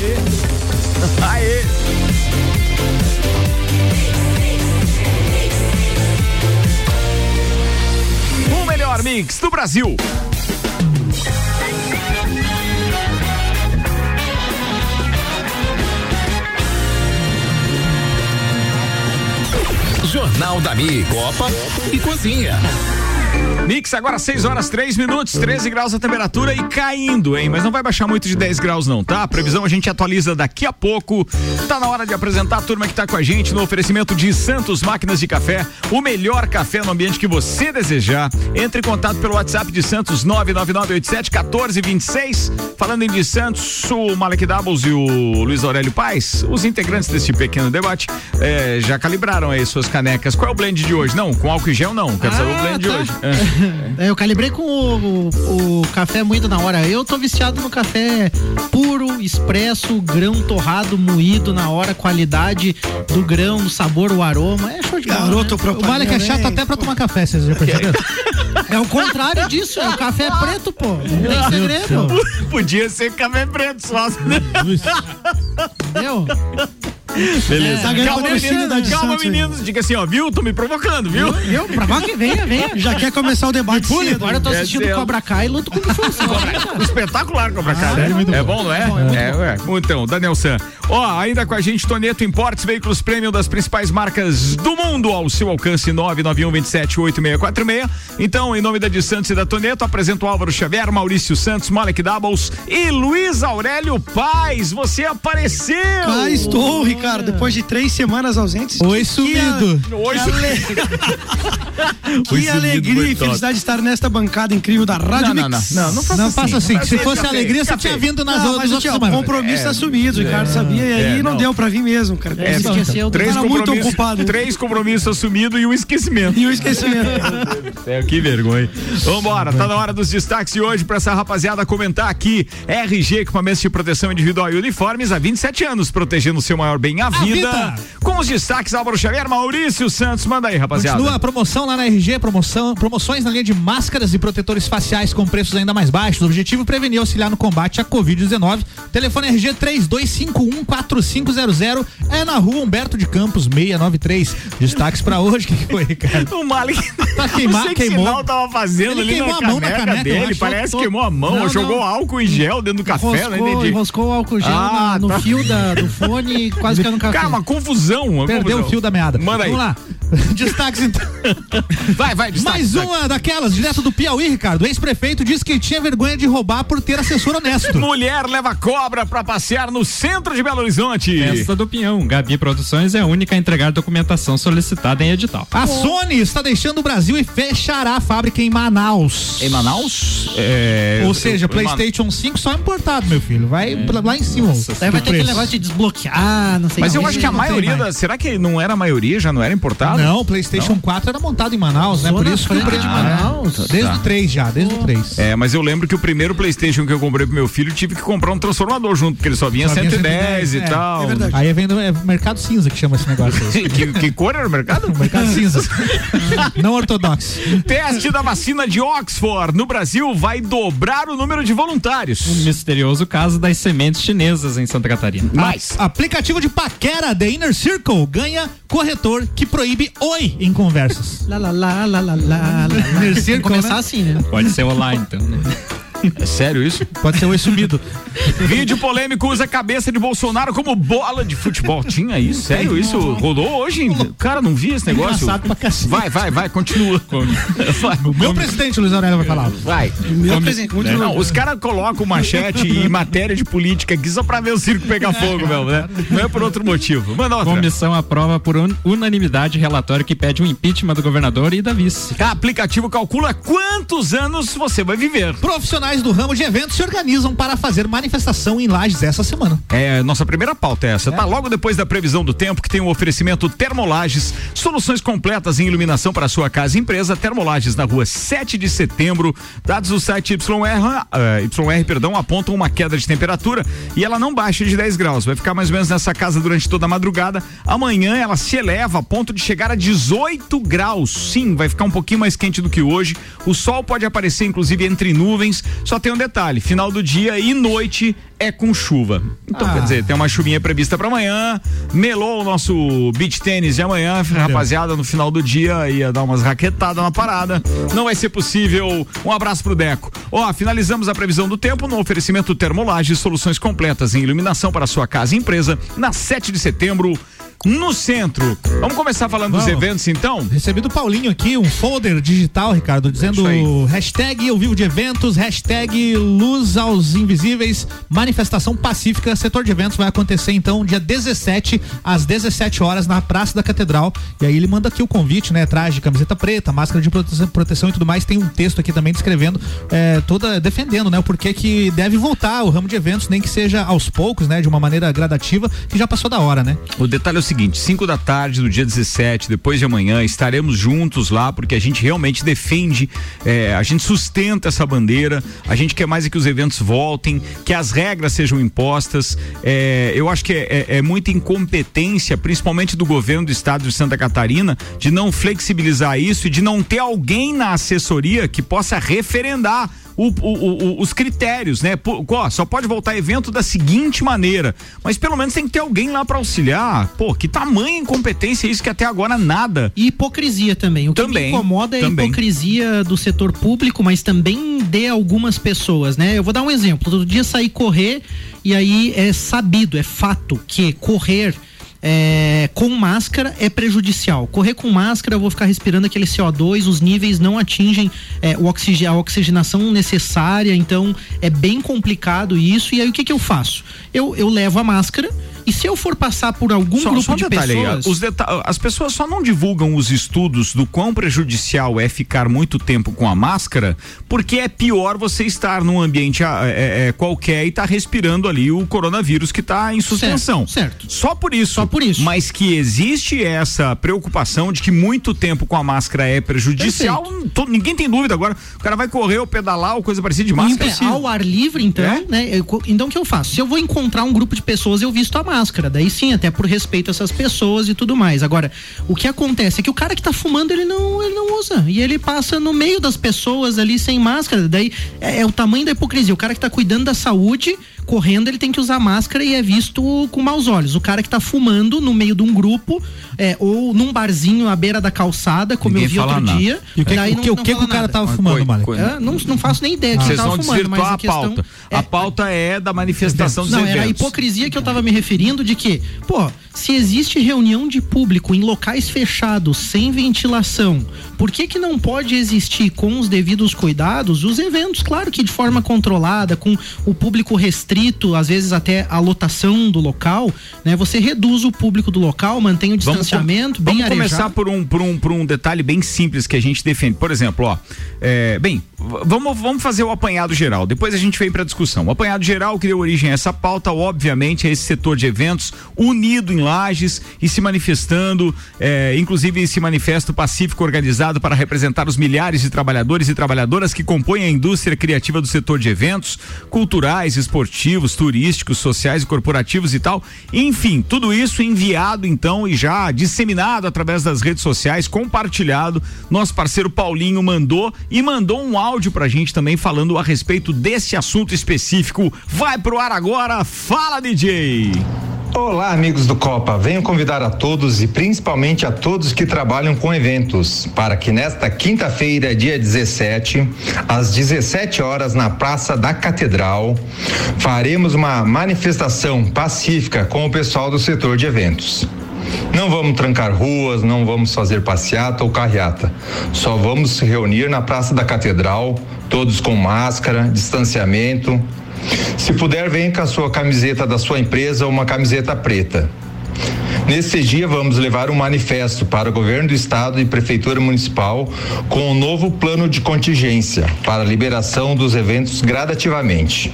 Aê! O melhor mix do Brasil. Jornal da Mi, Copa e Cozinha. Mix agora 6 horas 3 minutos, 13 graus a temperatura e caindo, hein? Mas não vai baixar muito de 10 graus não, tá? A previsão a gente atualiza daqui a pouco. Tá na hora de apresentar a turma que tá com a gente no oferecimento de Santos Máquinas de Café, o melhor café no ambiente que você desejar. Entre em contato pelo WhatsApp de Santos 99987 1426. Falando em de Santos, o Malek Doubles e o Luiz Aurélio Paz, os integrantes desse pequeno debate, eh, já calibraram aí suas canecas. Qual é o blend de hoje? Não, com álcool e gel não. Quero saber o blend de tá. hoje. É. É, Eu calibrei com o, o- o café muito na hora. Eu tô viciado no café puro, expresso, grão torrado, moído na hora, qualidade do grão, o sabor, o aroma. É show de bola. Garoto né? O vale que é chato até pra tomar café, vocês já perceberam? É o contrário disso, é o café preto, pô. Não tem segredo. Podia ser café preto só. né? Entendeu? Beleza. Tá ganhando calma, meninos. Calma, meninos. Diga assim, ó, viu? Tô me provocando, viu? Eu, pra cá que venha, venha. Já quer começar o debate cedo. agora eu tô É assistindo cedo. Cobra Kai e luto como se fosse. Espetacular Cobra Kai, né? É bom, não é? É, ué. Então, Daniel San. Ó, ainda com a gente, Toneto Importes, veículos premium das principais marcas do mundo, ao seu alcance 991 27 8646. Então, em nome da de Santos e da Toneto, apresento o Álvaro Xavier, Maurício Santos, Malek Doubles e Luiz Aurélio Paz. Você apareceu! Cá estou, Ricardo, depois de três semanas ausentes. Oi, Que sumido. a- Oi, que ale- Foi Que sumido, alegria e felicidade de estar nesta bancada incrível da Rádio Não, não, Mix. não, não, não faça Não assim. faça assim, se assim, fosse café, alegria, você tinha vindo nas Não, outras mas tinha semanas. compromisso assumido, Ricardo, sabia? E aí é, não, não. deu pra vir mesmo, cara. É, esqueceu Três cara muito ocupado. três compromissos assumidos e um esquecimento. E o esquecimento. É, que vergonha. Vambora, tá na hora dos destaques de hoje pra essa rapaziada comentar aqui. RG, equipamentos de proteção individual e uniformes há 27 anos, protegendo o seu maior bem, a, vida. vida. Com os destaques, Álvaro Xavier, Maurício Santos, manda aí, rapaziada. Continua a promoção lá na RG, promoção, promoções na linha de máscaras e protetores faciais com preços ainda mais baixos. O objetivo é prevenir e auxiliar no combate à Covid-19. Telefone RG 32514500 é na rua Humberto de Campos 693. Destaques pra hoje, o que, que foi, Ricardo? O Malik. Tá queima- não que queimou. sinal tava fazendo Ele ali queimou na a mão na caneca, caneca, eu dele. Parece que queimou a mão, Não, ou jogou não. álcool em gel dentro do café, não Enroscou, entendi. enroscou o álcool gel Ah, na- no tá. fio da, do fone e quase café. Cara, uma confusão. Perdeu confusão. o fio da meada. Manda aí. Vamos lá. Destaques então. Vai, vai, destaque, Mais destaque. uma daquelas, direto do Piauí, Ricardo. O ex-prefeito disse que tinha vergonha de roubar por ter assessor honesto. Mulher leva cobra pra passear no centro de Belo Horizonte. Festa do Pinhão. Gabi Produções é a única a entregar documentação solicitada em edital. A Sony está deixando o Brasil e fechará a fábrica em Manaus. Em Manaus? É, Ou eu- seja, eu- PlayStation 5 só importado, meu filho. Vai pra- lá em cima. Daí vai ter aquele preço. negócio de desbloquear, não sei Mas eu acho que a não maioria da, será que não era a maioria, já não era importado? Não, o PlayStation 4 era montado em Manaus, né? Por isso que Franca preço de Manaus. Desde o 3 já, desde o 3. É, mas eu lembro que o primeiro PlayStation que eu comprei pro meu filho tive que comprar um transformador junto, porque ele só vinha Só vinha 110 e 110, é, tal. é verdade. Aí vem do é, mercado cinza que chama esse negócio que, que cor era o mercado? mercado cinza. Não ortodoxo. Teste da vacina de Oxford no Brasil vai dobrar o número de voluntários. O misterioso caso das sementes chinesas em Santa Catarina. Mais. A- aplicativo de paquera The Inner Circle ganha corretor que proíbe oi em conversas. Lá, lá, lá, lá, lá, lá, lá. Inner Tem Circle, que começar né? assim, né? Pode ser olá, então. né? É sério isso? Pode ser oi sumido. Vídeo polêmico usa a cabeça de Bolsonaro como bola de futebol. Tinha isso? Sério isso? Rolou hoje? Cara, não vi esse negócio. Vai, vai, vai, continua. Vai. O meu presidente, Luiz Aurélio, vai falar. Vai. Meu presente, muito Não, os caras colocam machete e matéria de política aqui só pra ver o circo pegar fogo, meu, né? Não é por outro motivo. Manda outra. Comissão aprova por un- unanimidade relatório que pede o impeachment do governador e da vice. O aplicativo calcula quantos anos você vai viver. Profissionais do ramo de eventos se organizam para fazer manifestação em Lages essa semana. É, nossa primeira pauta é essa, tá? Logo depois da previsão do tempo, que tem um oferecimento Termolages, soluções completas em iluminação para sua casa e empresa. Termolages na rua 7 de setembro. Dados do site YR, eh, YR, perdão, apontam uma queda de temperatura e ela não baixa de 10 graus. Vai ficar mais ou menos nessa casa durante toda a madrugada. Amanhã ela se eleva a ponto de chegar a 18 graus. Sim, vai ficar um pouquinho mais quente do que hoje. O sol pode aparecer, inclusive, entre nuvens. Só tem um detalhe: final do dia e noite é com chuva. Então, Ah. quer dizer, tem uma chuvinha prevista para amanhã. Melou o nosso beach tênis de amanhã. Rapaziada, no final do dia ia dar umas raquetadas na parada. Não vai ser possível. Um abraço pro Deco. Ó, finalizamos a previsão do tempo no oferecimento Termolage, soluções completas em iluminação para sua casa e empresa, na 7 de setembro, no centro. Vamos começar falando dos Vamos. eventos, então? Recebi do Paulinho aqui um folder digital, Ricardo, dizendo aí. hashtag ao vivo de eventos, hashtag luz aos invisíveis, manifestação pacífica, setor de eventos vai acontecer então dia 17 às 17 horas na Praça da Catedral. E aí ele manda aqui o convite, né? Traje, camiseta preta, máscara de proteção, proteção e tudo mais. Tem um texto aqui também descrevendo, é, toda defendendo, né? O porquê que deve voltar o ramo de eventos, nem que seja aos poucos, né? De uma maneira gradativa, que já passou da hora, né? O detalhe é o seguinte: 5 da tarde do dia 17, depois de amanhã, estaremos juntos lá, porque a gente realmente defende, eh, a gente sustenta essa bandeira, a gente quer mais é que os eventos voltem, que as regras sejam impostas. Eh, eu acho que é, é- é muita incompetência, principalmente do governo do estado de Santa Catarina, de não flexibilizar isso e de não ter alguém na assessoria que possa referendar o- o- os critérios, né? Pô, ó, só pode voltar evento da seguinte maneira, mas pelo menos tem que ter alguém lá pra auxiliar. Pô, que tamanha incompetência é isso que até agora nada. E hipocrisia também. O que Também, me incomoda é a hipocrisia do setor público, mas também de algumas pessoas, né? Eu vou dar um exemplo. Todo dia sair correr e aí é sabido, é fato que correr é, com máscara é prejudicial. Correr com máscara, eu vou ficar respirando aquele CO2, os níveis não atingem é, o oxige- a oxigenação necessária, então é bem complicado isso. E aí o que, que eu faço? Eu, eu levo a máscara e se eu for passar por algum Só, grupo só um de detalhe aí, pessoas. os deta- as pessoas só não divulgam os estudos do quão prejudicial é ficar muito tempo com a máscara, porque é pior você estar num ambiente ah, é, é, qualquer e estar respirando ali o coronavírus que está em suspensão. certo. Só por isso. Só por isso. Mas que existe essa preocupação de que muito tempo com a máscara é prejudicial, to- ninguém tem dúvida agora. O cara vai correr ou pedalar ou coisa parecida de máscara. É, ao ar livre, então, É? né? então o que eu faço? Se eu vou encontrar um grupo de pessoas, eu visto a máscara. Daí sim, até por respeito a essas pessoas e tudo mais. Agora, o que acontece é que o cara que tá fumando, ele não, ele não usa. E ele passa no meio das pessoas ali sem máscara. Daí é, é o tamanho da hipocrisia. O cara que tá cuidando da saúde, correndo, ele tem que usar máscara e é visto com maus olhos. O cara que tá fumando no meio de um grupo, é, ou num barzinho à beira da calçada, como Ninguém eu vi outro nada. dia. E o que, daí o não- que, o, não que, que fala o cara nada. tava Mas fumando, coi- É, não, não faço nem ideia que Vocês tava vão fumando, mas a a questão pauta. é- A pauta é da manifestação dos não, eventos. era a hipocrisia que eu tava me referindo de que, pô, se existe reunião de público em locais fechados, sem ventilação, por que que não pode existir com os devidos cuidados os eventos? Claro que de forma controlada, com o público restrito, às vezes até a lotação do local, né? Você reduz o público do local, mantém o distanciamento, vamos, bem vamos começar arejado. por um, por, um, por um detalhe bem simples que a gente defende. Por exemplo, ó, é, bem, vamos, vamos fazer o apanhado geral. Depois a gente vem para discussão. O apanhado geral que deu origem a essa pauta, obviamente, é esse setor de eventos unido em lajes e se manifestando, é, inclusive esse manifesto pacífico organizado para representar os milhares de trabalhadores e trabalhadoras que compõem a indústria criativa do setor de eventos culturais, esportivos, turísticos, sociais e corporativos e tal. Enfim, tudo isso enviado então e já disseminado através das redes sociais, compartilhado. Nosso parceiro Paulinho mandou e mandou um áudio pra gente também falando a respeito desse assunto específico. Vai pro ar agora, fala DJ! Olá, amigos do Copa. Venho convidar a todos e principalmente a todos que trabalham com eventos para que nesta quinta-feira, dia 17, às 17 horas, na Praça da Catedral, faremos uma manifestação pacífica com o pessoal do setor de eventos. Não vamos trancar ruas, não vamos fazer passeata ou carreata. Só vamos se reunir na Praça da Catedral, todos com máscara, distanciamento. Se puder, venha com a sua camiseta da sua empresa ou uma camiseta preta. Nesse dia, vamos levar um manifesto para o governo do estado e prefeitura municipal com um novo plano de contingência para a liberação dos eventos gradativamente.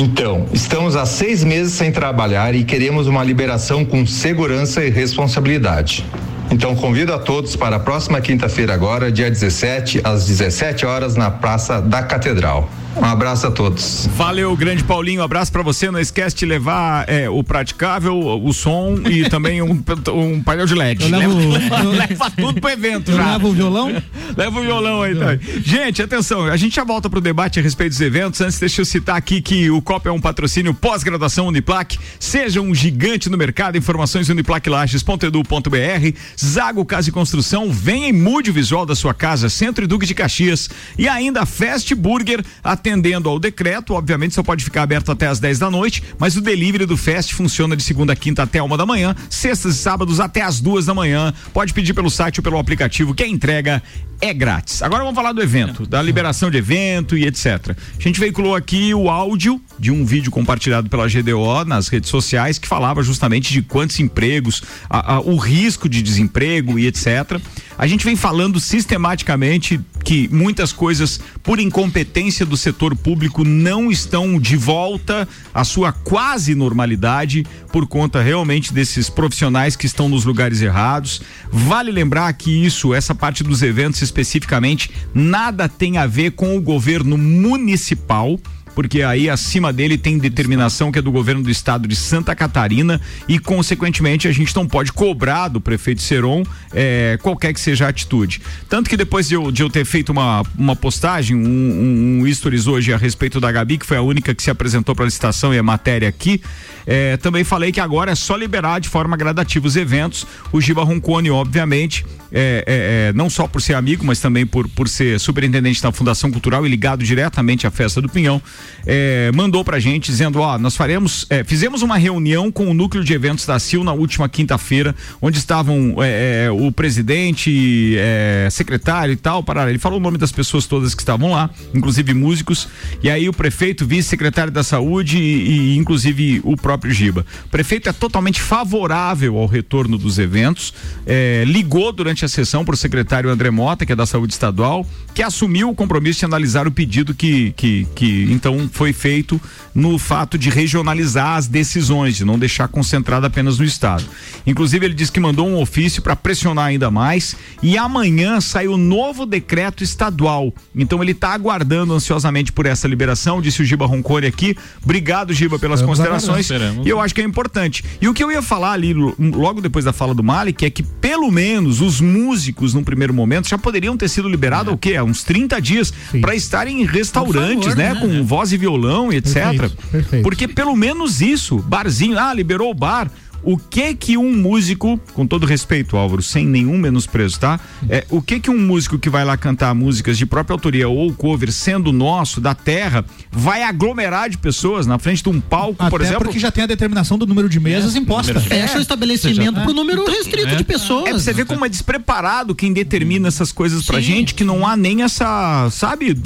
Então, estamos há seis meses sem trabalhar e queremos uma liberação com segurança e responsabilidade. Então, convido a todos para a próxima quinta-feira, agora, dia 17, às 17 horas, na Praça da Catedral. Um abraço a todos. Valeu, grande Paulinho. Um abraço pra você. Não esquece de levar é, o praticável, o som e também um, um painel de LED. Eu levo- leva, eu- leva tudo pro evento já. levo o violão? Leva o violão aí, tá? Gente, atenção, a gente já volta pro debate a respeito dos eventos. Antes, deixa eu citar aqui que o COP é um patrocínio pós-graduação Uniplac. Seja um gigante no mercado. Informações uniplaclages.edu.br. Zago Casa e Construção. Venha e mude o visual da sua casa. Centro e Duque de Caxias. E ainda Fast Burger, atendendo ao decreto. Obviamente, só pode ficar aberto até às 10 da noite, mas o delivery do Fast funciona de segunda a quinta até uma da manhã, sextas e sábados até às duas da manhã. Pode pedir pelo site ou pelo aplicativo, que a entrega é grátis. Agora vamos falar do evento, da liberação de evento e etc. A gente veiculou aqui o áudio de um vídeo compartilhado pela GDO nas redes sociais que falava justamente de quantos empregos, a- a- o risco de desemprego e etc. A gente vem falando sistematicamente que muitas coisas, por incompetência do setor público, não estão de volta à sua quase normalidade por conta realmente desses profissionais que estão nos lugares errados. Vale lembrar que isso, essa parte dos eventos especificamente, nada tem a ver com o governo municipal porque aí acima dele tem determinação que é do governo do estado de Santa Catarina e, consequentemente, a gente não pode cobrar do prefeito Seron eh, qualquer que seja a atitude. Tanto que depois de eu, de eu ter feito uma, uma postagem, um, um, um stories hoje a respeito da Gabi, que foi a única que se apresentou para licitação e a matéria aqui, eh, também falei que agora é só liberar de forma gradativa os eventos. O Giba Roncone, obviamente, é, é, é, não só por ser amigo, mas também por, por ser superintendente da Fundação Cultural e ligado diretamente à festa do Pinhão, é, mandou pra gente dizendo: ó, nós faremos, é, fizemos uma reunião com o núcleo de eventos da CIL na última quinta-feira, onde estavam é, é, o presidente, é, secretário e tal. Para, ele falou o nome das pessoas todas que estavam lá, inclusive músicos, e aí o prefeito, vice-secretário da saúde e, e inclusive o próprio Giba. O prefeito é totalmente favorável ao retorno dos eventos, é, ligou durante a sessão para o secretário André Mota, que é da saúde estadual, que assumiu o compromisso de analisar o pedido que, que, que então foi feito no fato de regionalizar as decisões, de não deixar concentrado apenas no estado. Inclusive, ele disse que mandou um ofício para pressionar ainda mais e amanhã sai o novo decreto estadual. Então, ele está aguardando ansiosamente por essa liberação, disse o Giba Roncone aqui. Obrigado, Giba, pelas Estamos considerações. E eu acho que é importante. E o que eu ia falar ali lo- logo depois da fala do Malik é que pelo menos os músicos num primeiro momento já poderiam ter sido liberados o quê? Há uns 30 dias para estarem em restaurantes, favor, né, né? com voz e violão e etc. Perfeito, perfeito. Porque pelo menos isso, barzinho, ah, liberou o bar. O que que um músico, com todo respeito, Álvaro, sem nenhum menosprezo, tá? É, o que que um músico que vai lá cantar músicas de própria autoria ou cover, sendo nosso, da terra, vai aglomerar de pessoas na frente de um palco, Até por exemplo? porque já tem a determinação do número de mesas imposta. Fecha o estabelecimento pro número restrito de pessoas. É pra você ver como é despreparado quem determina essas coisas pra gente, que não há nem essa, sabe,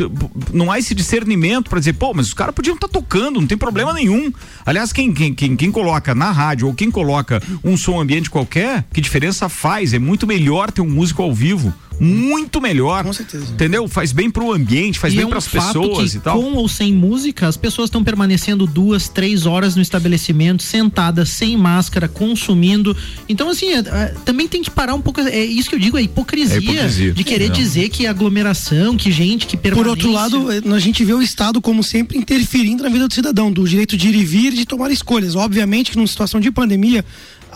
não há esse discernimento pra dizer, pô, mas os caras podiam estar tocando, não tem problema nenhum. Aliás, quem, quem, quem, quem coloca na rádio ou quem coloca um som ambiente qualquer, que diferença faz? É muito melhor ter um músico ao vivo. Muito melhor. Com certeza. Entendeu? Faz bem pro ambiente, faz e bem é um pras fato pessoas que, e tal. Com ou sem música, as pessoas estão permanecendo duas, três horas no estabelecimento, sentadas, sem máscara, consumindo. Então, assim, é, é, também tem que parar um pouco. É isso que eu digo, a hipocrisia, É hipocrisia. de querer dizer que aglomeração, que gente, que permanece. Por outro lado, eh, a gente vê o Estado, como sempre, interferindo na vida do cidadão, do direito de ir e vir, de tomar escolhas. Obviamente que numa situação de pandemia,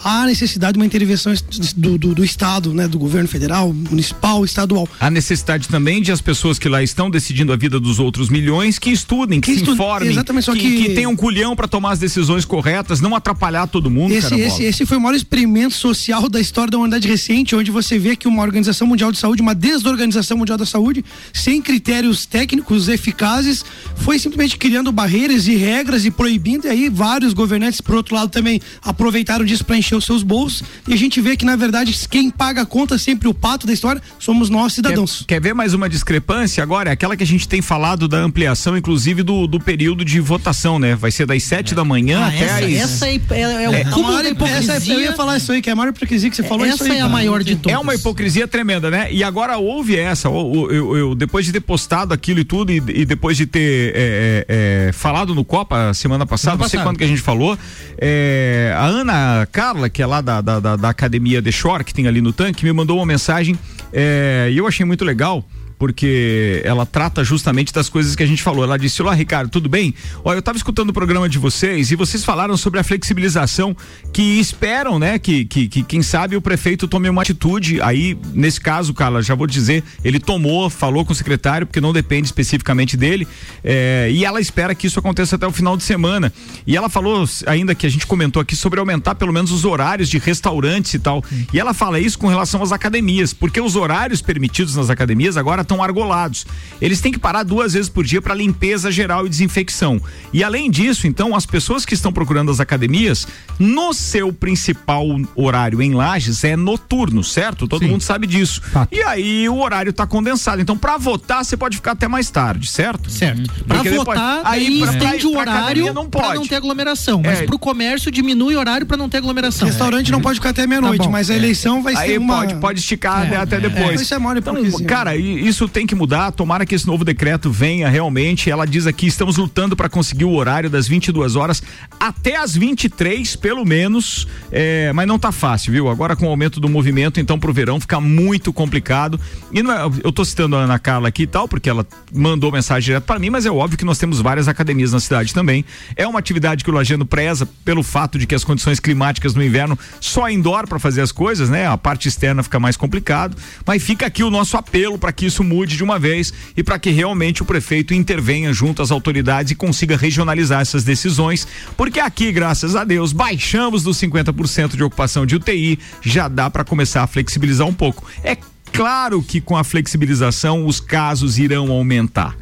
há necessidade de uma intervenção do, do, do Estado, né, do governo federal, municipal, estadual. A necessidade também de as pessoas que lá estão decidindo a vida dos outros milhões que estudem, que, Que se informem, exatamente, só que, que- que tenham culhão para tomar as decisões corretas, não atrapalhar todo mundo, Esse, esse, esse foi o maior experimento social da história da humanidade recente, onde você vê que uma Organização Mundial de Saúde, uma desorganização mundial da saúde, sem critérios técnicos eficazes, foi simplesmente criando barreiras e regras e proibindo, e aí vários governantes, por outro lado, também aproveitaram disso para encher os seus bolsos, e a gente vê que, na verdade, quem paga a conta sempre o pato da história somos nós, cidadãos. Quer, quer ver mais uma discrepância agora? É aquela que a gente tem falado da ampliação, inclusive, do, do período de votação, né? Vai ser das sete da manhã Ah, até essa, às. essa é, é, é o cúmulo da hipocrisia. essa- eu ia falar isso aí, que é a maior hipocrisia que você falou. isso essa aí, é a maior de todas. É uma hipocrisia tremenda, né? E agora houve essa. o- Eu, eu- depois de ter postado aquilo e tudo, e, e depois de ter é, é, é, falado no Copa semana passada, Semana não sei passada. quando que a gente falou, é, a Ana Carla, que é lá da, da, da- da academia The Shore, que tem ali no tanque, me mandou uma mensagem é, e eu achei muito legal. Porque ela trata justamente das coisas que a gente falou. Ela disse: Olá, Ricardo, tudo bem? Olha, eu estava escutando o programa de vocês e vocês falaram sobre a flexibilização que esperam, né? Que, que, que quem sabe o prefeito tome uma atitude. Aí, nesse caso, Carla, já vou dizer, ele tomou, falou com o secretário, porque não depende especificamente dele, é, e ela espera que isso aconteça até o final de semana. E ela falou ainda que a gente comentou aqui sobre aumentar pelo menos os horários de restaurantes e tal. E ela fala isso com relação às academias, porque os horários permitidos nas academias agora estão argolados. Eles têm que parar duas vezes por dia para limpeza geral e desinfecção. E além disso, então, as pessoas que estão procurando as academias, no seu principal horário em Lages é noturno, certo? Todo Sim. mundo sabe disso. Fato. E aí o horário está condensado. Então, para votar, você pode ficar até mais tarde, certo? Certo. Pra Porque depois- votar, aí aí pra- estende pra- o horário academia não pra pode. não ter aglomeração. Mas É. pro comércio diminui o horário pra não ter aglomeração. Restaurante não pode ficar até meia-noite, Tá mas a eleição vai Aí ser uma. pode, pode esticar até, até é. depois. Isso é maior então, cara, i- isso tem que mudar. Tomara que esse novo decreto venha realmente. Ela diz aqui: estamos lutando para conseguir o horário das 22 horas até as 23, pelo menos. É, mas não tá fácil, viu? Agora com o aumento do movimento, então pro verão fica muito complicado. E não é, eu tô citando a Ana Carla aqui e tal, porque ela mandou mensagem direto para mim, mas é óbvio que nós temos várias academias na cidade também. É uma atividade que o Lajano preza pelo fato de que as condições climáticas no inverno só indoor para fazer as coisas, né? A parte externa fica mais complicado, mas fica aqui o nosso apelo para que isso mude de uma vez e para que realmente o prefeito intervenha junto às autoridades e consiga regionalizar essas decisões, porque aqui, graças a Deus, baixamos dos 50% de ocupação de UTI, já dá para começar a flexibilizar um pouco. É claro que com a flexibilização os casos irão aumentar.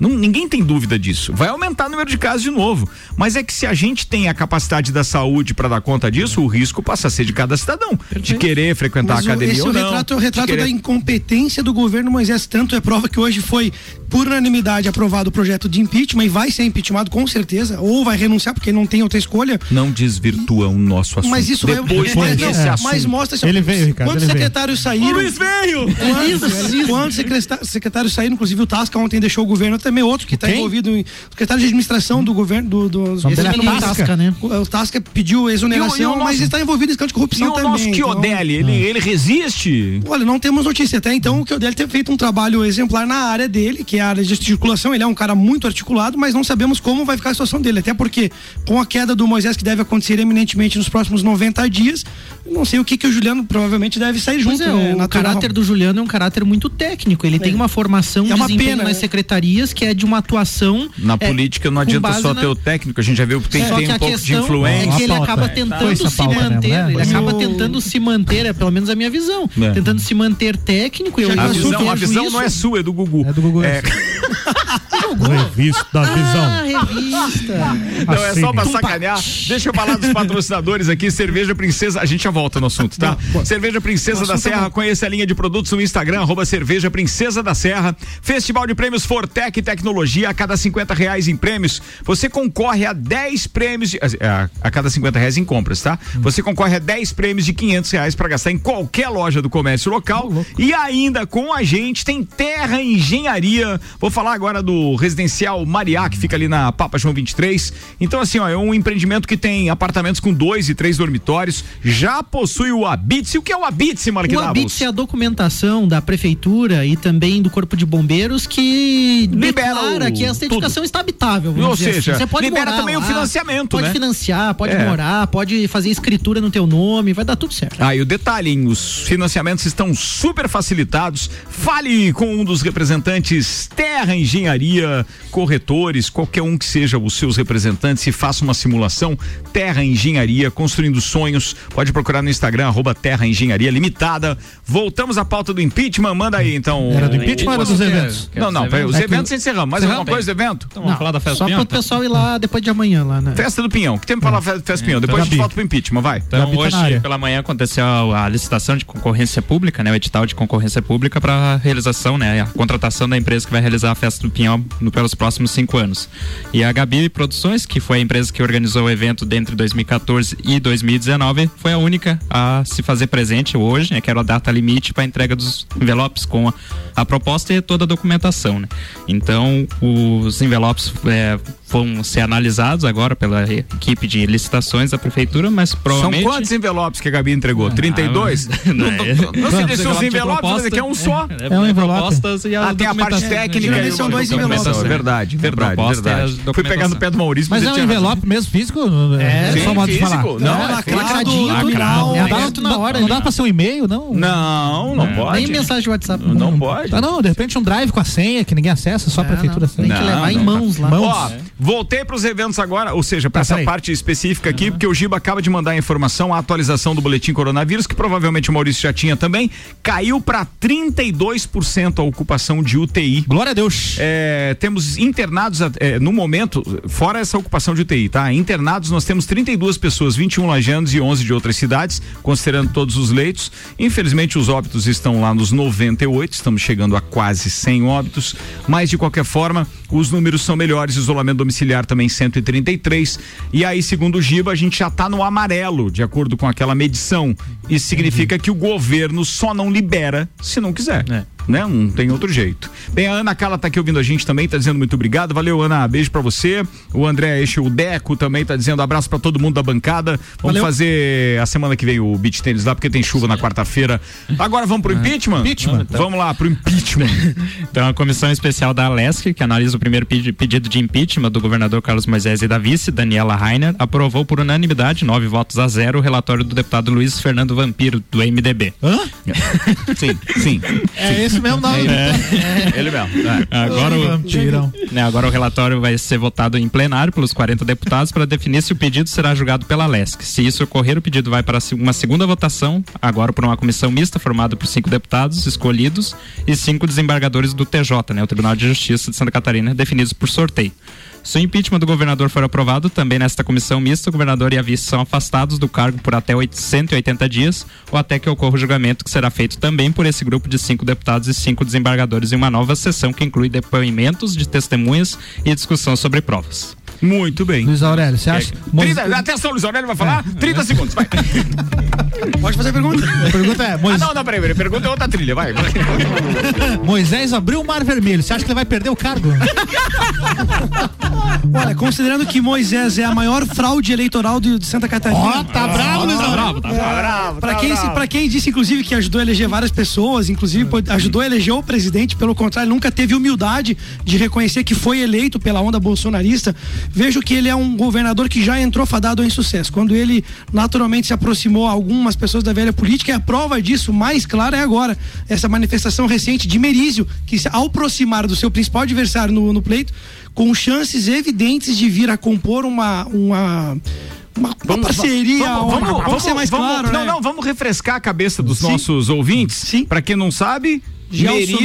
Não- ninguém tem dúvida disso. Vai aumentar o número de casos de novo. Mas é que se a gente tem a capacidade da saúde para dar conta disso, o risco passa a ser de cada cidadão. De querer frequentar Mas a o- academia esse é ou o não. retrato, é o retrato querer- da incompetência do governo Moisés. Tanto é prova que hoje foi, por unanimidade, aprovado o projeto de impeachment e vai ser impeachmentado com certeza, ou vai renunciar porque não tem outra escolha. Não desvirtua o nosso assunto. Mas isso Depois é, mas, desse não, assunto. mas mostra assim, Ele veio, Ricardo, Quantos ele veio. secretários saíram? Luiz veio! Quantos, quantos secreta- secretários saíram? Inclusive o Tasca ontem deixou o governo, também outro que está envolvido em secretário de administração do governo do, do, é Tasca. Né? o, o Tasca pediu exoneração, E o- e o nosso- mas está envolvido em escândalo de E corrupção o também. nosso então- Chiodelli, ele, ele resiste? Olha, não temos notícia até então que o dele ter feito um trabalho exemplar na área dele, que é a área de circulação. Ele é um cara muito articulado, mas não sabemos como vai ficar a situação dele. Até porque, com a queda do Moisés, que deve acontecer eminentemente nos próximos 90 dias, não sei o que, que o Juliano provavelmente deve sair Pois junto. é, né, o natural. caráter do Juliano é um caráter muito técnico. Ele tem uma formação É de uma pena, nas né? secretarias que é de uma atuação. Na é, política não adianta só na- ter o técnico, a gente já viu que tem, Só tem que um a pouco de influência. é que ele acaba é. tentando se mesmo, manter, né? ele é. acaba tentando se manter, é pelo menos a minha visão, É. tentando se manter técnico. Eu, A visão, a visão não é sua, é do Gugu. É do Gugu. É, Revista da Ah, visão. revista. Não, é só pra Assim. sacanear. Deixa eu falar dos patrocinadores aqui. Cerveja Princesa. A gente já volta no assunto, tá? Cerveja Princesa da Serra. Conheça a linha de produtos no Instagram, arroba Cerveja Princesa da Serra. Festival de Prêmios Fortec Tecnologia. A cada 50 reais em prêmios, você concorre a 10 prêmios. De, a, a cada 50 reais em compras, tá? Você concorre a 10 prêmios de 500 reais pra gastar em qualquer loja do comércio local. E ainda com a gente tem Terra Engenharia. Vou falar agora do residencial Mariá, que fica ali na Papa João 23. Então, assim, ó, é um empreendimento que tem apartamentos com dois e três dormitórios. Já possui o Habite. O que é o Habite, O Marquinhos? ABITS é a documentação da prefeitura e também do corpo de bombeiros que Libera declara o- que essa edificação está habitável. Ou dizer seja, assim. Você pode libera morar também o lá, financiamento, Pode né? financiar, pode É. morar, pode fazer escritura no teu nome, vai dar tudo certo. Ah, e o detalhe, hein? os financiamentos estão super facilitados. Fale com um dos representantes Terra Engenharia, corretores, qualquer um que seja os seus representantes e faça uma simulação. Terra Engenharia, construindo sonhos. Pode procurar no Instagram, arroba Terra Engenharia Limitada. Voltamos à pauta do impeachment. Manda aí, então. Era do impeachment ou era dos eventos? Não, não, os É que- eventos encerramos. Mais Encerramos? alguma coisa do evento? Então vamos falar da festa Só do para o pessoal ir lá depois de amanhã lá, né? Festa do Pinhão. Que tempo para falar fe- Festa do Pinhão? Depois a gente volta pro impeachment, vai. Então, tá hoje pela manhã aconteceu a licitação de concorrência pública, né, o edital de concorrência pública para realização, né, a contratação da empresa que vai realizar a festa do Pinhão no, pelos próximos cinco anos. E a Gabi Produções, que foi a empresa que organizou o evento entre 2014 e 2019, foi a única a se fazer presente hoje, né, que era a data limite para entrega dos envelopes com a, a proposta e toda a documentação, né. Então, os envelopes é, vão ser analisados agora pela equipe de licitações da prefeitura, mas São provavelmente. quantos envelopes que a Gabi entregou? 32? não, Não, é- não, não se disse os Envelope de envelopes, mas aqui é um só. É, É um envelope. propostas e a Ah, tem a parte técnica e são dois envelopes. Verdade, verdade, e a verdade. Fui pegar no pé do Maurício, Mas é um envelope mesmo físico? É, só modo de físico? falar. Não, É, é lacradinho, lacrado. É, É, não dá pra ser um e-mail, não? Não, não pode. Nem mensagem de WhatsApp. Não pode. Ah, não, de repente um drive com a senha que ninguém acessa, só a É, prefeitura não. Tem que Não, levar em não. mãos lá. Mãos. Voltei para os eventos agora, ou seja, para Tá, essa peraí. parte específica aqui, porque o Giba acaba de mandar a informação, a atualização do boletim coronavírus, que provavelmente o Maurício já tinha também, caiu para 32% a ocupação de UTI. Glória a Deus. É, temos internados é, no momento, fora essa ocupação de UTI, tá? Internados nós temos 32 pessoas, 21 lajanos e 11 de outras cidades, considerando todos os leitos. Infelizmente os óbitos estão lá nos 98, estamos chegando a quase 100 óbitos, mas de qualquer forma, os números são melhores, isolamento domiciliar também 133. E aí, segundo o Giba, a gente já está no amarelo, de acordo com aquela medição. Isso significa que o governo só não libera se não quiser. É. Né? Não tem outro jeito. Bem, a Ana Cala tá aqui ouvindo a gente também, tá dizendo muito obrigado. Valeu, Ana. Beijo pra você. O André o Deco também tá dizendo abraço pra todo mundo da bancada. Vamos Valeu. fazer a semana que vem o beach tênis lá, porque tem chuva na quarta-feira. Agora vamos pro impeachment? Impeachment. Vamos lá, pro impeachment. Então, a comissão especial da Alesc, que analisa o primeiro pedi- pedido de impeachment do governador Carlos Moisés e da vice, Daniela Rainer, aprovou por unanimidade, nove votos a zero, o relatório do deputado Luiz Fernando Vampiro, do MDB. Hã? sim, sim. É esse mesmo nome. Ele mesmo. É. Agora o, né, agora o relatório vai ser votado em plenário pelos 40 deputados para definir se o pedido será julgado pela Alesc. Se isso ocorrer, o pedido vai para uma segunda votação, agora por uma comissão mista formada por cinco deputados escolhidos e cinco desembargadores do TJ, né, o Tribunal de Justiça de Santa Catarina, definidos por sorteio. Se o impeachment do governador for aprovado, também nesta comissão mista, o governador e a vice são afastados do cargo por até 8- 180 dias ou até que ocorra o julgamento que será feito também por esse grupo de cinco deputados e cinco desembargadores em uma nova sessão que inclui depoimentos de testemunhas e discussão sobre provas. Muito bem. Luiz Aurélio, você acha? Moisés- 30, atenção, Luiz Aurélio vai falar? 30 segundos, vai. Pode fazer a pergunta? A pergunta é: Ah, Mois- não, não, peraí, peraí. Pergunta é outra trilha, vai. vai. Moisés abriu o mar vermelho. Você acha que ele vai perder o cargo? Olha, considerando que Moisés é a maior fraude eleitoral de, de Santa Catarina. Ó, tá bravo, Luiz Aurélio. Pra quem, se- pra quem disse, inclusive, que ajudou a eleger várias pessoas, inclusive ajudou a eleger o presidente, pelo contrário, nunca teve humildade de reconhecer que foi eleito pela onda bolsonarista, vejo que ele é um governador que já entrou fadado em sucesso. Quando ele naturalmente se aproximou a algumas pessoas da velha política, e a prova disso mais clara é agora. Essa manifestação recente de Merizio, que se- ao aproximar do seu principal adversário no, no pleito, com chances evidentes de vir a compor uma. uma uma, uma parceria, Vamos, uma- vamos, vamos ser mais vamos- claro, Não, né? não, vamos refrescar a cabeça dos Sim. nossos ouvintes. Sim. Pra quem não sabe, Gelson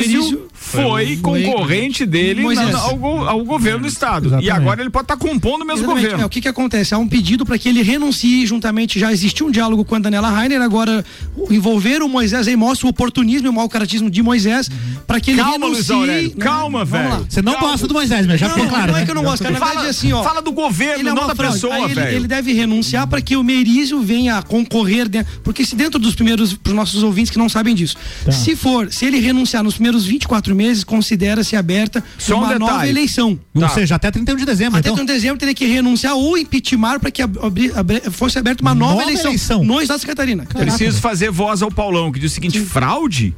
foi, foi- concorrente dele na- ao, ao governo do estado. Exatamente. E agora ele pode estar compondo o mesmo Exatamente. governo. É, o que que acontece? Há um pedido para que ele renuncie juntamente, já existiu um diálogo com a Daniela Rainer, agora o- envolver o Moisés aí mostra o oportunismo e o mau caratismo de Moisés para que ele Calma, Luiz renuncie. Aurélio, Não, calma, velho. Você não Calma. gosta do Moisés, mas já Não, ficou não, claro. não é né? que eu não gosto, cara. Fala, assim, ó. fala do governo, Ele é não da fraude. pessoa, Aí ele, velho. ele deve renunciar para que o Merizio venha a concorrer, dentro, porque se dentro dos primeiros, para os nossos ouvintes que não sabem disso, Tá. se for, se ele renunciar nos primeiros 24 meses, considera-se aberta Só um uma nova detalhe. eleição. Ou Tá. seja, até 31 de dezembro. Até então. 31 de dezembro teria que renunciar ou impeachment para que ab- abri- abri- fosse aberta uma nova, Nova eleição, eleição. no estado de Santa Catarina. Preciso fazer voz ao Paulão, que diz o seguinte: fraude.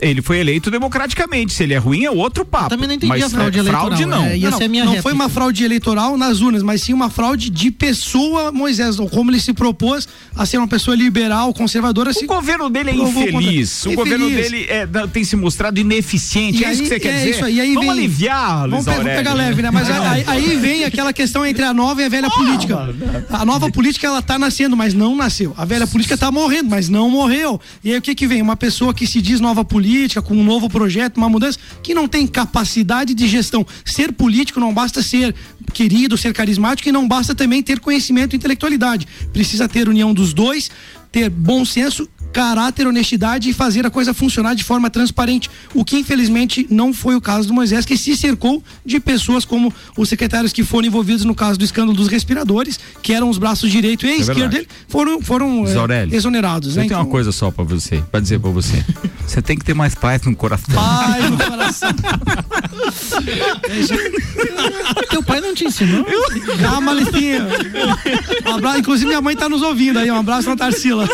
Ele foi eleito democraticamente. Se ele é ruim, é outro papo. também não entendi Mas a fraude é, eleitoral. Fraude não. É, ia não, ser a minha não foi uma fraude eleitoral nas urnas, mas sim uma fraude de pessoa Moisés, ou como ele se propôs a ser uma pessoa liberal, conservadora. O se- governo dele é infeliz. contra- O governo Infeliz. dele é, tem se mostrado ineficiente. E é isso que aí- você quer é dizer? isso aí, aí Vamos vem- aliviar, Luiz Vamos, Aurélio. pegar leve, né? Mas aí, aí vem aquela questão entre a nova e a velha política. A nova política, ela tá nascendo, mas não nasceu. A velha política tá morrendo, mas não morreu. E aí o que que vem? Uma pessoa que se diz nova política, com um novo projeto, uma mudança, que não tem capacidade de gestão. Ser político não basta ser querido, ser carismático, e não basta também ter conhecimento e intelectualidade. Precisa ter união dos dois, ter bom senso caráter, honestidade e fazer a coisa funcionar de forma transparente. O que infelizmente não foi o caso do Moisés, que se cercou de pessoas como os secretários que foram envolvidos no caso do escândalo dos respiradores, que eram os braços direito e esquerdo verdade. dele, foram, foram Aurélio, exonerados. Eu né? tenho uma Então, coisa só pra você, pra dizer pra você. Você tem que ter mais paz no coração. Pai no coração. Teu pai não te ensinou? Calma, Licinha. Um abraço, inclusive minha mãe tá nos ouvindo aí. Um abraço na Tarsila.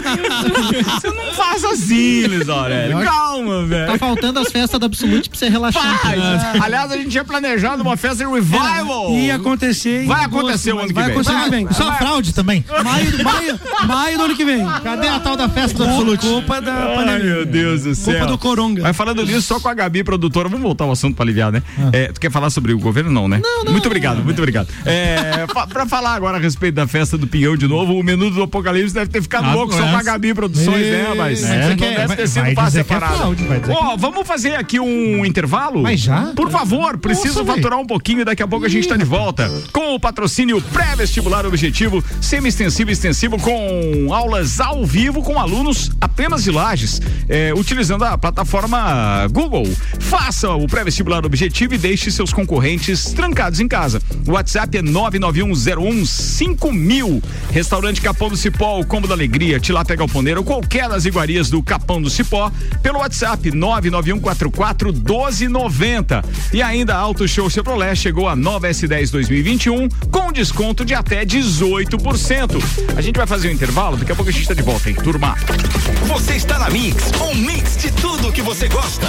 Não faça assim, Luiz Aurélio. Calma, Tá velho. faltando as festas da Absolute pra você relaxar. Faz. Aliás, a gente tinha planejado uma festa revival. Ia acontecer. Vai agosto, acontecer o ano que vai vem. acontecer ano que vem. Só fraude também. Maio, maio, maio do ano que vem. Cadê a tal da festa do Absolute? Culpa da Ai, pandemia. meu Deus do céu. Culpa do Coronga. Mas falando nisso, só com a Gabi, produtora, vamos voltar ao assunto pra aliviar, né? Ah. É, tu quer falar sobre o governo? Não, né? Não, não. Muito obrigado, muito obrigado. É, pra falar agora a respeito da festa do Pinhão de novo, o menu do Apocalipse deve ter ficado Ah, louco só com a Gabi Produções, né? Mas É, não que é- deve ter sido fácil é Ó, vamos fazer aqui um intervalo? Mas já? Por favor, preciso faturar um pouquinho e daqui a pouco a gente tá de volta. Com o patrocínio pré-vestibular objetivo, semi-extensivo e extensivo com aulas ao vivo com alunos apenas de lajes, é, utilizando a plataforma Google. Faça o pré-vestibular objetivo e deixe seus concorrentes trancados em casa. O WhatsApp é 991015000. Restaurante Capão do Cipó, o Combo da Alegria, Tilápia Galponeira ou qualquer das iguarias do Capão do Cipó pelo WhatsApp 991441290. E ainda Auto Show Chevrolet chegou a nova S10 2021 com desconto de até 18%. A gente vai fazer um intervalo, daqui a pouco a gente tá de volta, hein, turma? Você está na Mix, um mix de tudo que você gosta.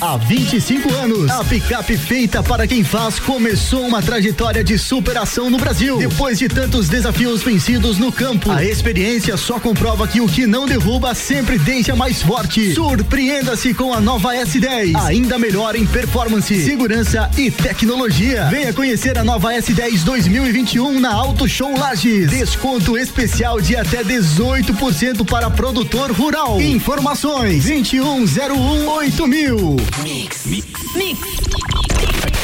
Há 25 anos, a picape feita para quem faz começou uma trajetória de superação no Brasil. Depois de tantos desafios vencidos no campo, a experiência só comprova que o que não derruba sempre deixa mais forte. Surpreenda-se com a nova S10, ainda melhor em performance, segurança e tecnologia. Venha conhecer a nova S10 2021 na Auto Show Lages. Desconto especial de até 18% para produtor rural. Informações 21018000.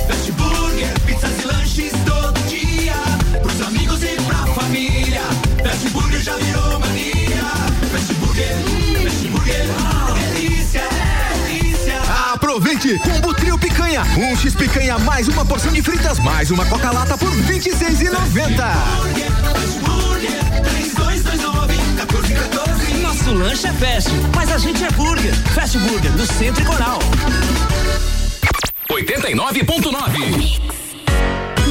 Combo Trio Picanha. Um X Picanha mais uma porção de fritas mais uma Coca-Lata por R$ 26,90. Fast Burger, 3229, 1414. Nosso lanche é fast, mas a gente é burger. Fast Burger, no Centro e Coral. 89.9.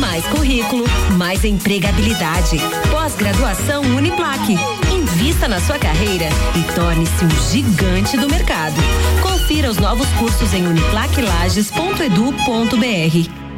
Mais currículo, mais empregabilidade. Pós-graduação Uniplaque. Invista na sua carreira e torne-se um gigante do mercado. Confira os novos cursos em uniplaquilages.edu.br.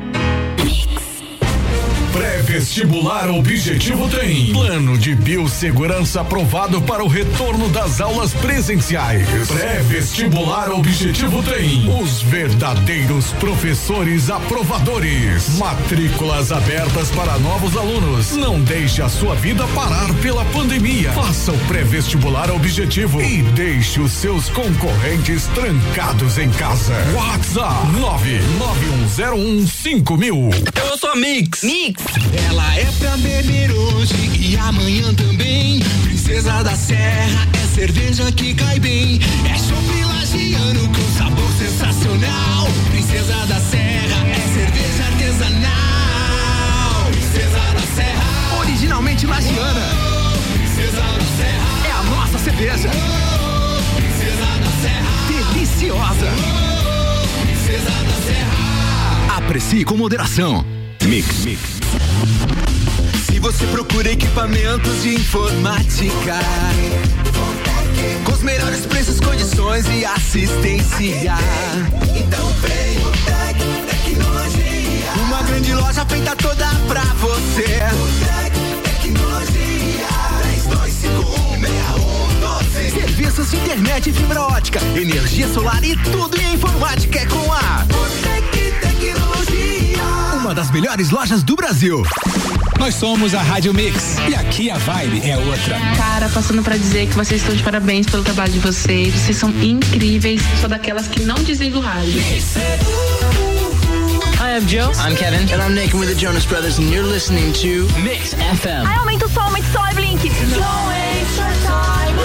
Pré-vestibular Objetivo tem plano de biossegurança aprovado para o retorno das aulas presenciais. Pré-vestibular Objetivo tem os verdadeiros professores aprovadores. Matrículas abertas para novos alunos. Não deixe a sua vida parar pela pandemia. Faça o pré-vestibular Objetivo e deixe os seus concorrentes trancados em casa. WhatsApp 991015000. Eu sou a Mix. Mix. Ela é pra beber hoje e amanhã também. Princesa da Serra é cerveja que cai bem. É chopp lagiano com sabor sensacional. Princesa da Serra é cerveja artesanal. Princesa da Serra. Aprecie com moderação. Mix, mix. Se você procura equipamentos de informática, com os melhores preços, condições e assistência, então vem o Tec Tecnologia. Uma grande loja feita toda pra você. Tec Tecnologia. 32516112. Serviços de internet fibra ótica, energia solar e tudo em informática é com a Tec Tecnologia. Uma das melhores lojas do Brasil. Nós somos a Rádio Mix e aqui a vibe é outra. Cara, passando pra dizer que vocês estão de parabéns pelo trabalho de vocês. Vocês são incríveis. Sou daquelas que não desliga o rádio. Hi, I'm Joe. I'm Kevin. And I'm Nick. We're the Jonas Brothers, and you're listening to Mix FM. Ai, aumenta o som, aumenta o som, é Blink.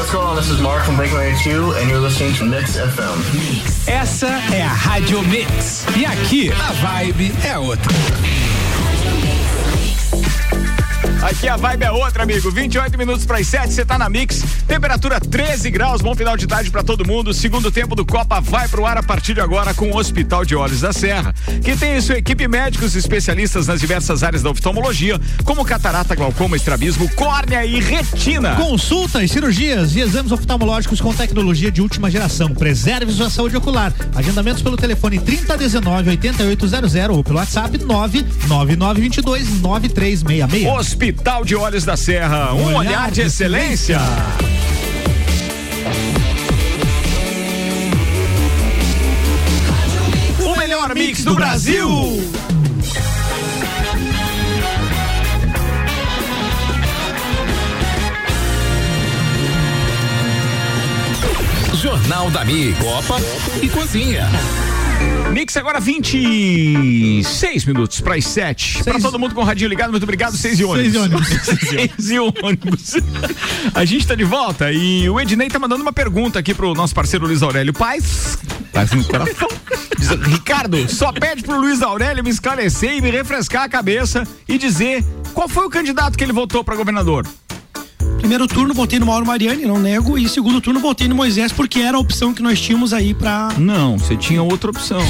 What's going on? This is Mark from Blink 182, and you're listening to Mix FM. Essa é a Rádio Mix e aqui a vibe é outra. Aqui a vibe é outra, amigo. 28 minutos para as 7, você tá na Mix. Temperatura 13 graus, bom final de tarde para todo mundo. Segundo tempo do Copa vai pro ar a partir de agora com o Hospital de Olhos da Serra, que tem em sua equipe médicos especialistas nas diversas áreas da oftalmologia, como catarata, glaucoma, estrabismo, córnea e retina. Consultas, cirurgias e exames oftalmológicos com tecnologia de última geração. Preserve sua saúde ocular. Agendamentos pelo telefone 3019 8800 ou pelo WhatsApp 99922 9366. Hospital de Olhos da Serra, um, olhar, de excelência. O melhor mix do Brasil. Jornal da Mi, Copa e Cozinha. Mix agora 26 minutos para as 7. Para todo mundo com o radinho ligado, muito obrigado. 6 e ônibus. Seis e ônibus. 6 e ônibus. A gente tá de volta e o Ednei tá mandando uma pergunta aqui pro nosso parceiro Luiz Aurélio Paz. Paz no coração. Diz, Ricardo, só pede pro Luiz Aurélio me esclarecer e me refrescar a cabeça e dizer qual foi o candidato que ele votou para governador. Primeiro turno votei no Mauro Mariani, não nego, e segundo turno votei no Moisés porque era a opção que nós tínhamos aí pra. Não, você tinha outra opção.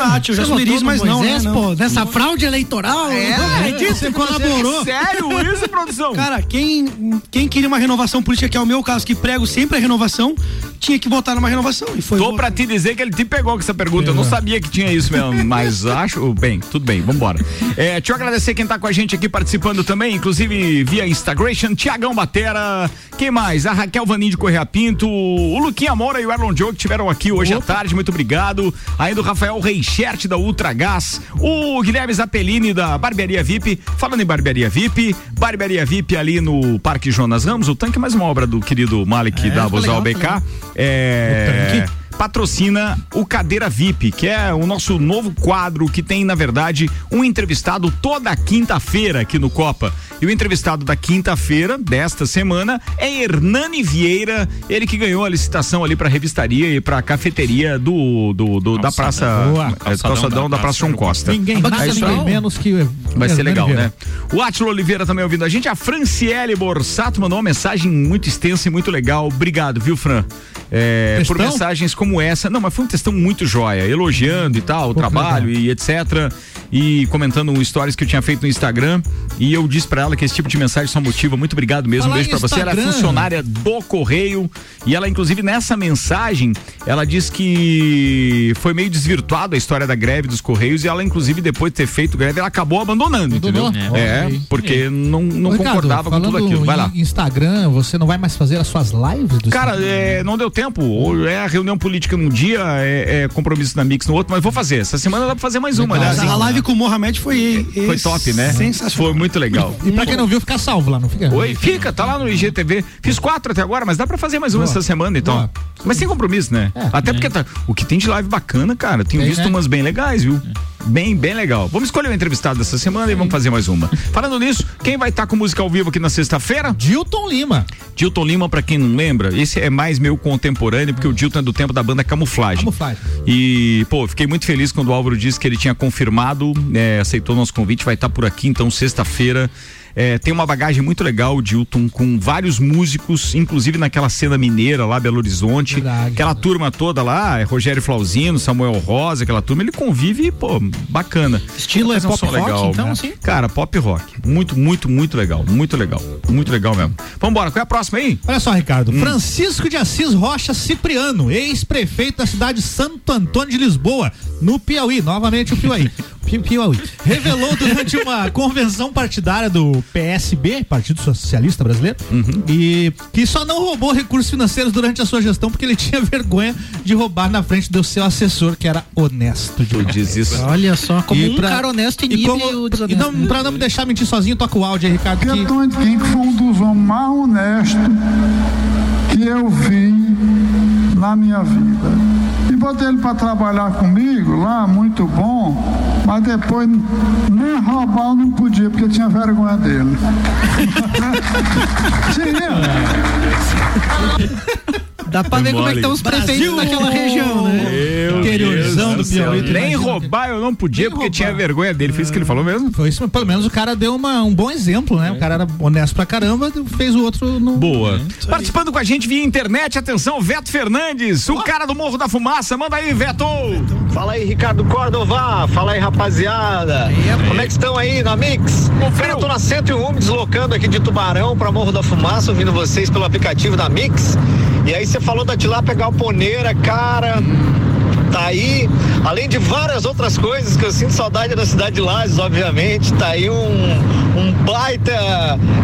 Ah, tio, já Você sou no mas não, né? Moisés, Não. pô, nessa fraude eleitoral? É, não acredito, você colaborou. Sério isso, produção? Cara, quem, quem queria uma renovação política, que é o meu caso, que prego sempre a renovação, tinha que votar numa renovação. E foi Tô pra te dizer que ele te pegou com essa pergunta. Eu não sabia que tinha isso mesmo, mas acho. Bem, tudo bem, vambora. É, deixa eu agradecer quem tá com a gente aqui participando também, inclusive via Instagram, Tiagão Batera. Quem mais? A Raquel Vanim de Correia Pinto, o Luquinha Moura e o Erlon Diogo que estiveram aqui hoje à tarde, muito obrigado. Ainda o Rafael Reichert da Ultra Gás, o Guilherme Zappellini da Barbearia VIP. Falando em Barbearia VIP, Barbearia VIP ali no Parque Jonas Ramos, o tanque é mais uma obra do querido Malik É, da legal, BK. É, patrocina o Cadeira VIP, que é o nosso novo quadro que tem, na verdade, um entrevistado toda quinta-feira aqui no Copa. E o entrevistado da quinta-feira, desta semana, é Hernani Vieira, ele que ganhou a licitação ali pra revistaria e pra cafeteria do, do, do- da Praça. Boa. é, calçadão, da Praça João Costa. Ninguém É mais, isso ninguém menos que. Vai ser Hernani legal, Vieira. né? O Átilo Oliveira também ouvindo a gente. A Franciele Borsato mandou uma mensagem muito extensa e muito legal. Obrigado, viu, Fran? É, por mensagens como essa. Não, mas foi um textão muito joia, elogiando e tal, o trabalho e etc. E comentando um stories que eu tinha feito no Instagram. E eu disse pra ela que esse tipo de mensagem só motiva. Muito obrigado mesmo. Um beijo pra você. Ela é funcionária do Correio. E ela, inclusive, nessa mensagem, ela diz que foi meio desvirtuada a história da greve dos Correios. E ela, inclusive, depois de ter feito greve, ela acabou abandonando, Abandonou? entendeu? É. É, porque não, não Ricardo, concordava com tudo aquilo. Vai lá. Instagram, você não vai mais fazer as suas lives do Cara, é, não deu tempo. Ou é a reunião política num dia, é, é compromisso na Mix no outro, mas vou fazer. Essa semana dá pra fazer mais uma, aliás. a live com o Mohamed foi. Foi top, né? Sensacional. Foi muito legal. E pra quem não viu, fica salvo lá, não fica? Oi, fica, tá lá no IGTV. Fiz quatro até agora, mas dá pra fazer mais uma Boa. essa semana, então. Boa. Mas sem compromisso, né? Até porque tá, o que tem de live bacana, cara, tenho Tem, visto né? umas bem legais, viu? Bem, bem legal. Vamos escolher o entrevistado dessa semana e vamos fazer mais uma. Falando nisso, quem vai estar com música ao vivo aqui na sexta-feira? Dilton Lima. Dilton Lima, pra quem não lembra, esse é mais meu contemporâneo, porque o Dilton é do tempo da banda Camuflagem. Camuflagem. E, pô, fiquei muito feliz quando o Álvaro disse que ele tinha confirmado, é, aceitou nosso convite, vai estar por aqui, então, sexta-feira. É, tem uma bagagem muito legal, Dilton, com vários músicos, inclusive naquela cena mineira lá, Belo Horizonte. aquela turma toda lá, é Rogério Flauzino, Samuel Rosa, aquela turma, ele convive, pô, bacana. Estilo é um pop rock, legal, então, né? assim? Cara, pop rock. Muito, muito, muito legal. Muito legal. Muito legal mesmo. Vambora, qual é a próxima aí? Olha só, Ricardo. Hum. Francisco de Assis Rocha Cipriano, ex-prefeito da cidade de Santo Antônio de Lisboa, no Piauí. Novamente o Piauí. Pi- Piauí. Revelou durante uma convenção partidária do PSB, Partido Socialista Brasileiro, Uhum. e que só não roubou recursos financeiros durante a sua gestão porque ele tinha vergonha de roubar na frente do seu assessor, que era honesto. Tu diz isso. Olha só, como E um pra- cara honesto E inibe como, o e não, pra não me deixar mentir sozinho, toca o áudio aí, Ricardo. Que... Quem foi um dos homens mais honestos que eu vi na minha vida. Botei ele para trabalhar comigo lá, muito bom, mas depois nem roubar eu não podia, porque eu tinha vergonha dele. Dá pra ver como é que estão os prefeitos daquela região, né? Meu Interiorzão do Piauí, Nem roubar eu não podia, porque tinha vergonha dele. Foi isso que ele falou mesmo? Foi isso, mas pelo menos o cara deu uma, um bom exemplo, né? O cara era honesto pra caramba, fez o outro no. Boa. Participando com a gente via internet, atenção, Veto Fernandes, o cara do Morro da Fumaça. Manda aí, Veto! Fala aí, Ricardo Córdova. Fala aí, rapaziada. Como é que estão aí na Mix? Cara, eu tô na 101 me deslocando aqui de Tubarão pra Morro da Fumaça, ouvindo vocês pelo aplicativo da Mix. E aí você falou da tilápia galponeira, cara. Tá aí, além de várias outras coisas que eu sinto saudade da cidade de Lages, obviamente, tá aí um, um baita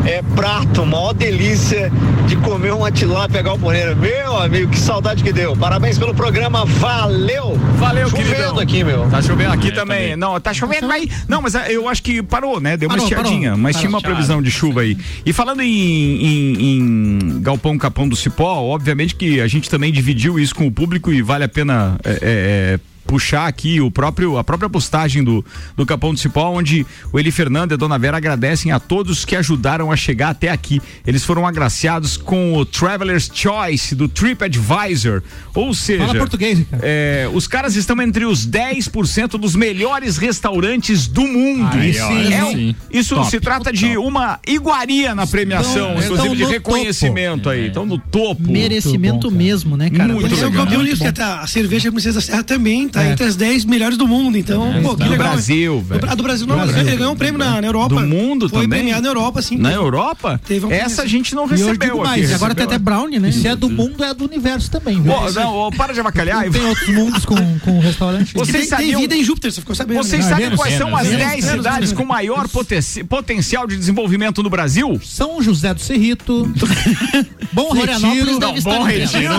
é, prato, maior delícia de comer uma tilápia galponeira. Meu amigo, que saudade que deu. Parabéns pelo programa, valeu! Valeu, Chovendo queridão. aqui, meu. Tá chovendo aqui também. Não, tá chovendo, vai. Não, mas eh, eu acho que parou, né? Deu uma estiadinha, parou. mas Parou. tinha uma previsão de chuva aí. E falando em, em- em Galpão Capão do Cipó, obviamente que a gente também dividiu isso com o público e vale a pena. eh, eh, eh, puxar aqui o próprio a própria postagem do, do Capão do Cipó, onde o Eli Fernando e a Dona Vera agradecem a todos que ajudaram a chegar até aqui. Eles foram agraciados com o Traveler's Choice do TripAdvisor, ou seja, Fala português, Ricardo. é, os caras estão entre os 10% dos melhores restaurantes do mundo. Aí, ó, É sim. isso Top. se trata de uma iguaria na premiação, Estão- inclusive de estão no reconhecimento aí. Então no topo. Merecimento mesmo, né, cara? Muito eu legal. por isso que até a cerveja Princesa da Serra também tá É. entre as 10 melhores do mundo. Então, pô, que do legal. Brasil, velho. Do, ah, do Brasil, não, Brasil. ele ganhou um prêmio na, na Europa. Do mundo Foi também? premiado na Europa, sim. Na Europa? Teve um Essa a gente não eu recebeu aqui. mais, agora tem até brownie, né? Se é do mundo, é do universo também? Pô, não, para de avacalhar. Não tem outros mundos com, com restaurante. Vocês tem, tem sabiam- vida em Júpiter, você ficou sabendo. Vocês né? sabem quais são as Vênus, 10 Vênus, cidades com maior poten- potencial de desenvolvimento no Brasil? São José do Cerrito, Bom Retiro, Bom Retiro.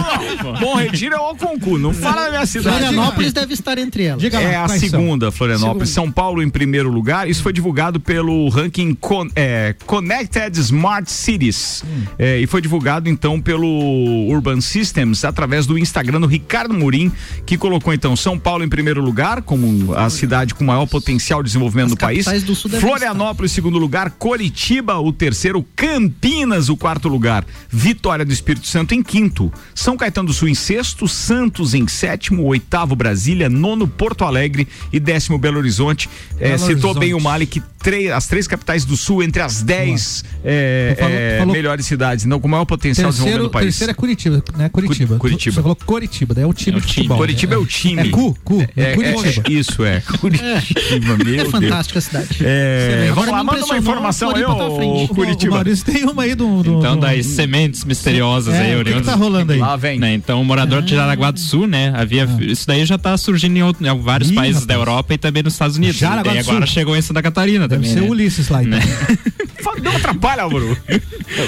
Bom Retiro é o concurso. Não fala da minha cidade. Florianópolis deve estar entre elas. Diga lá, É a quais são? segunda, Florianópolis. São Paulo em primeiro lugar. Isso foi divulgado pelo ranking Con- é, Connected Smart Cities. É, e foi divulgado então pelo Urban Systems através do Instagram do Ricardo Murim, que colocou então São Paulo em primeiro lugar, como a cidade com maior potencial de desenvolvimento As no país. do Florianópolis, segundo lugar. Curitiba, o terceiro. Campinas, o quarto lugar. Vitória do Espírito Santo em quinto. São Caetano do Sul em sexto. Santos em sétimo. Oitavo, Brasília. Nono, Porto Alegre. E décimo, Belo Horizonte. É, Belo citou Horizonte. bem o Mali que três- as três capitais do Sul entre as dez é, Falou- é, falou- melhores cidades, não com maior potencial de desenvolvimento Terceiro, do país. terceiro é Curitiba, né? Curitiba. Cu- Curitiba. Você falou Curitiba, daí é o time de futebol. Curitiba é o time. É cu, cu. É, É, Curitiba. é, isso é. Curitiba, meu É Deus. fantástica a cidade. É, vamos lá, manda uma informação aí, ô frente. O Curitiba. Maurício tem uma aí do. do Então, do- das sementes misteriosas É, aí, o que que oriundas. tá rolando aí? Lá vem. Né, então, o morador de Jaraguá do Sul, né? Havia. Isso daí já tá surgindo em, outro- em vários Ih, países rapaz. da Europa e também nos Estados Unidos. Jaraguá e agora Sul. chegou em Santa Catarina Deve também. ser né? Ulisses lá, então. Fa- Não atrapalha, Álvaro.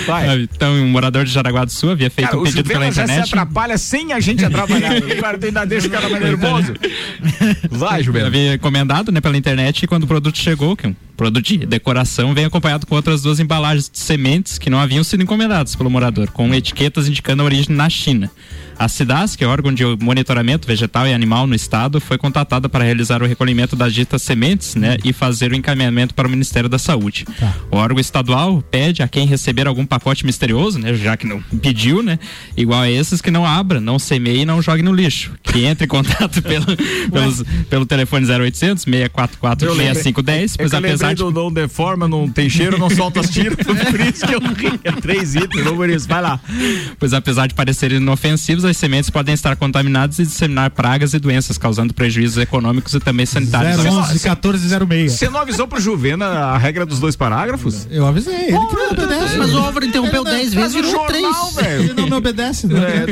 Vai. Então, um morador de Jaraguá do Sul havia feito Cara, um pedido pela Juvena já se internet. atrapalha sem a gente atrapalhar. Tu ainda deixa o cara mais nervoso. Vai, Juvena. Havia encomendado, né, pela internet e quando o produto chegou, que é um produto de decoração, vem acompanhado com outras duas embalagens de sementes que não haviam sido encomendadas pelo morador, com etiquetas indicando a origem na China. A CIDAS, que é órgão de monitoramento vegetal e animal no estado, foi contatada para realizar o recolhimento das ditas sementes, né, e fazer o encaminhamento para o Ministério da Saúde. O órgão estadual pede a quem receber algum pacote misterioso, né, já que não pediu, né, igual a esses que não abra, não semeie e não jogue no lixo. Que entre em contato pelo, pelos, pelo telefone 0800 644 Eu lembrei- 6510, É pois eu lembrei lembrei do não deforma, não tem cheiro, não solta as tiras. Por isso que eu ri. É três itens, vamos por isso. Vai lá. Pois apesar de parecerem inofensivos, as sementes podem estar contaminadas e disseminar pragas e doenças, causando prejuízos econômicos e também sanitários. 011 1406. Você não avisou pro Juvena a regra dos dois parágrafos? Eu avisei. Ele que não obedece. Mas o Álvaro interrompeu dez vezes, virou jornal, três. velho. Ele não me obedece. né?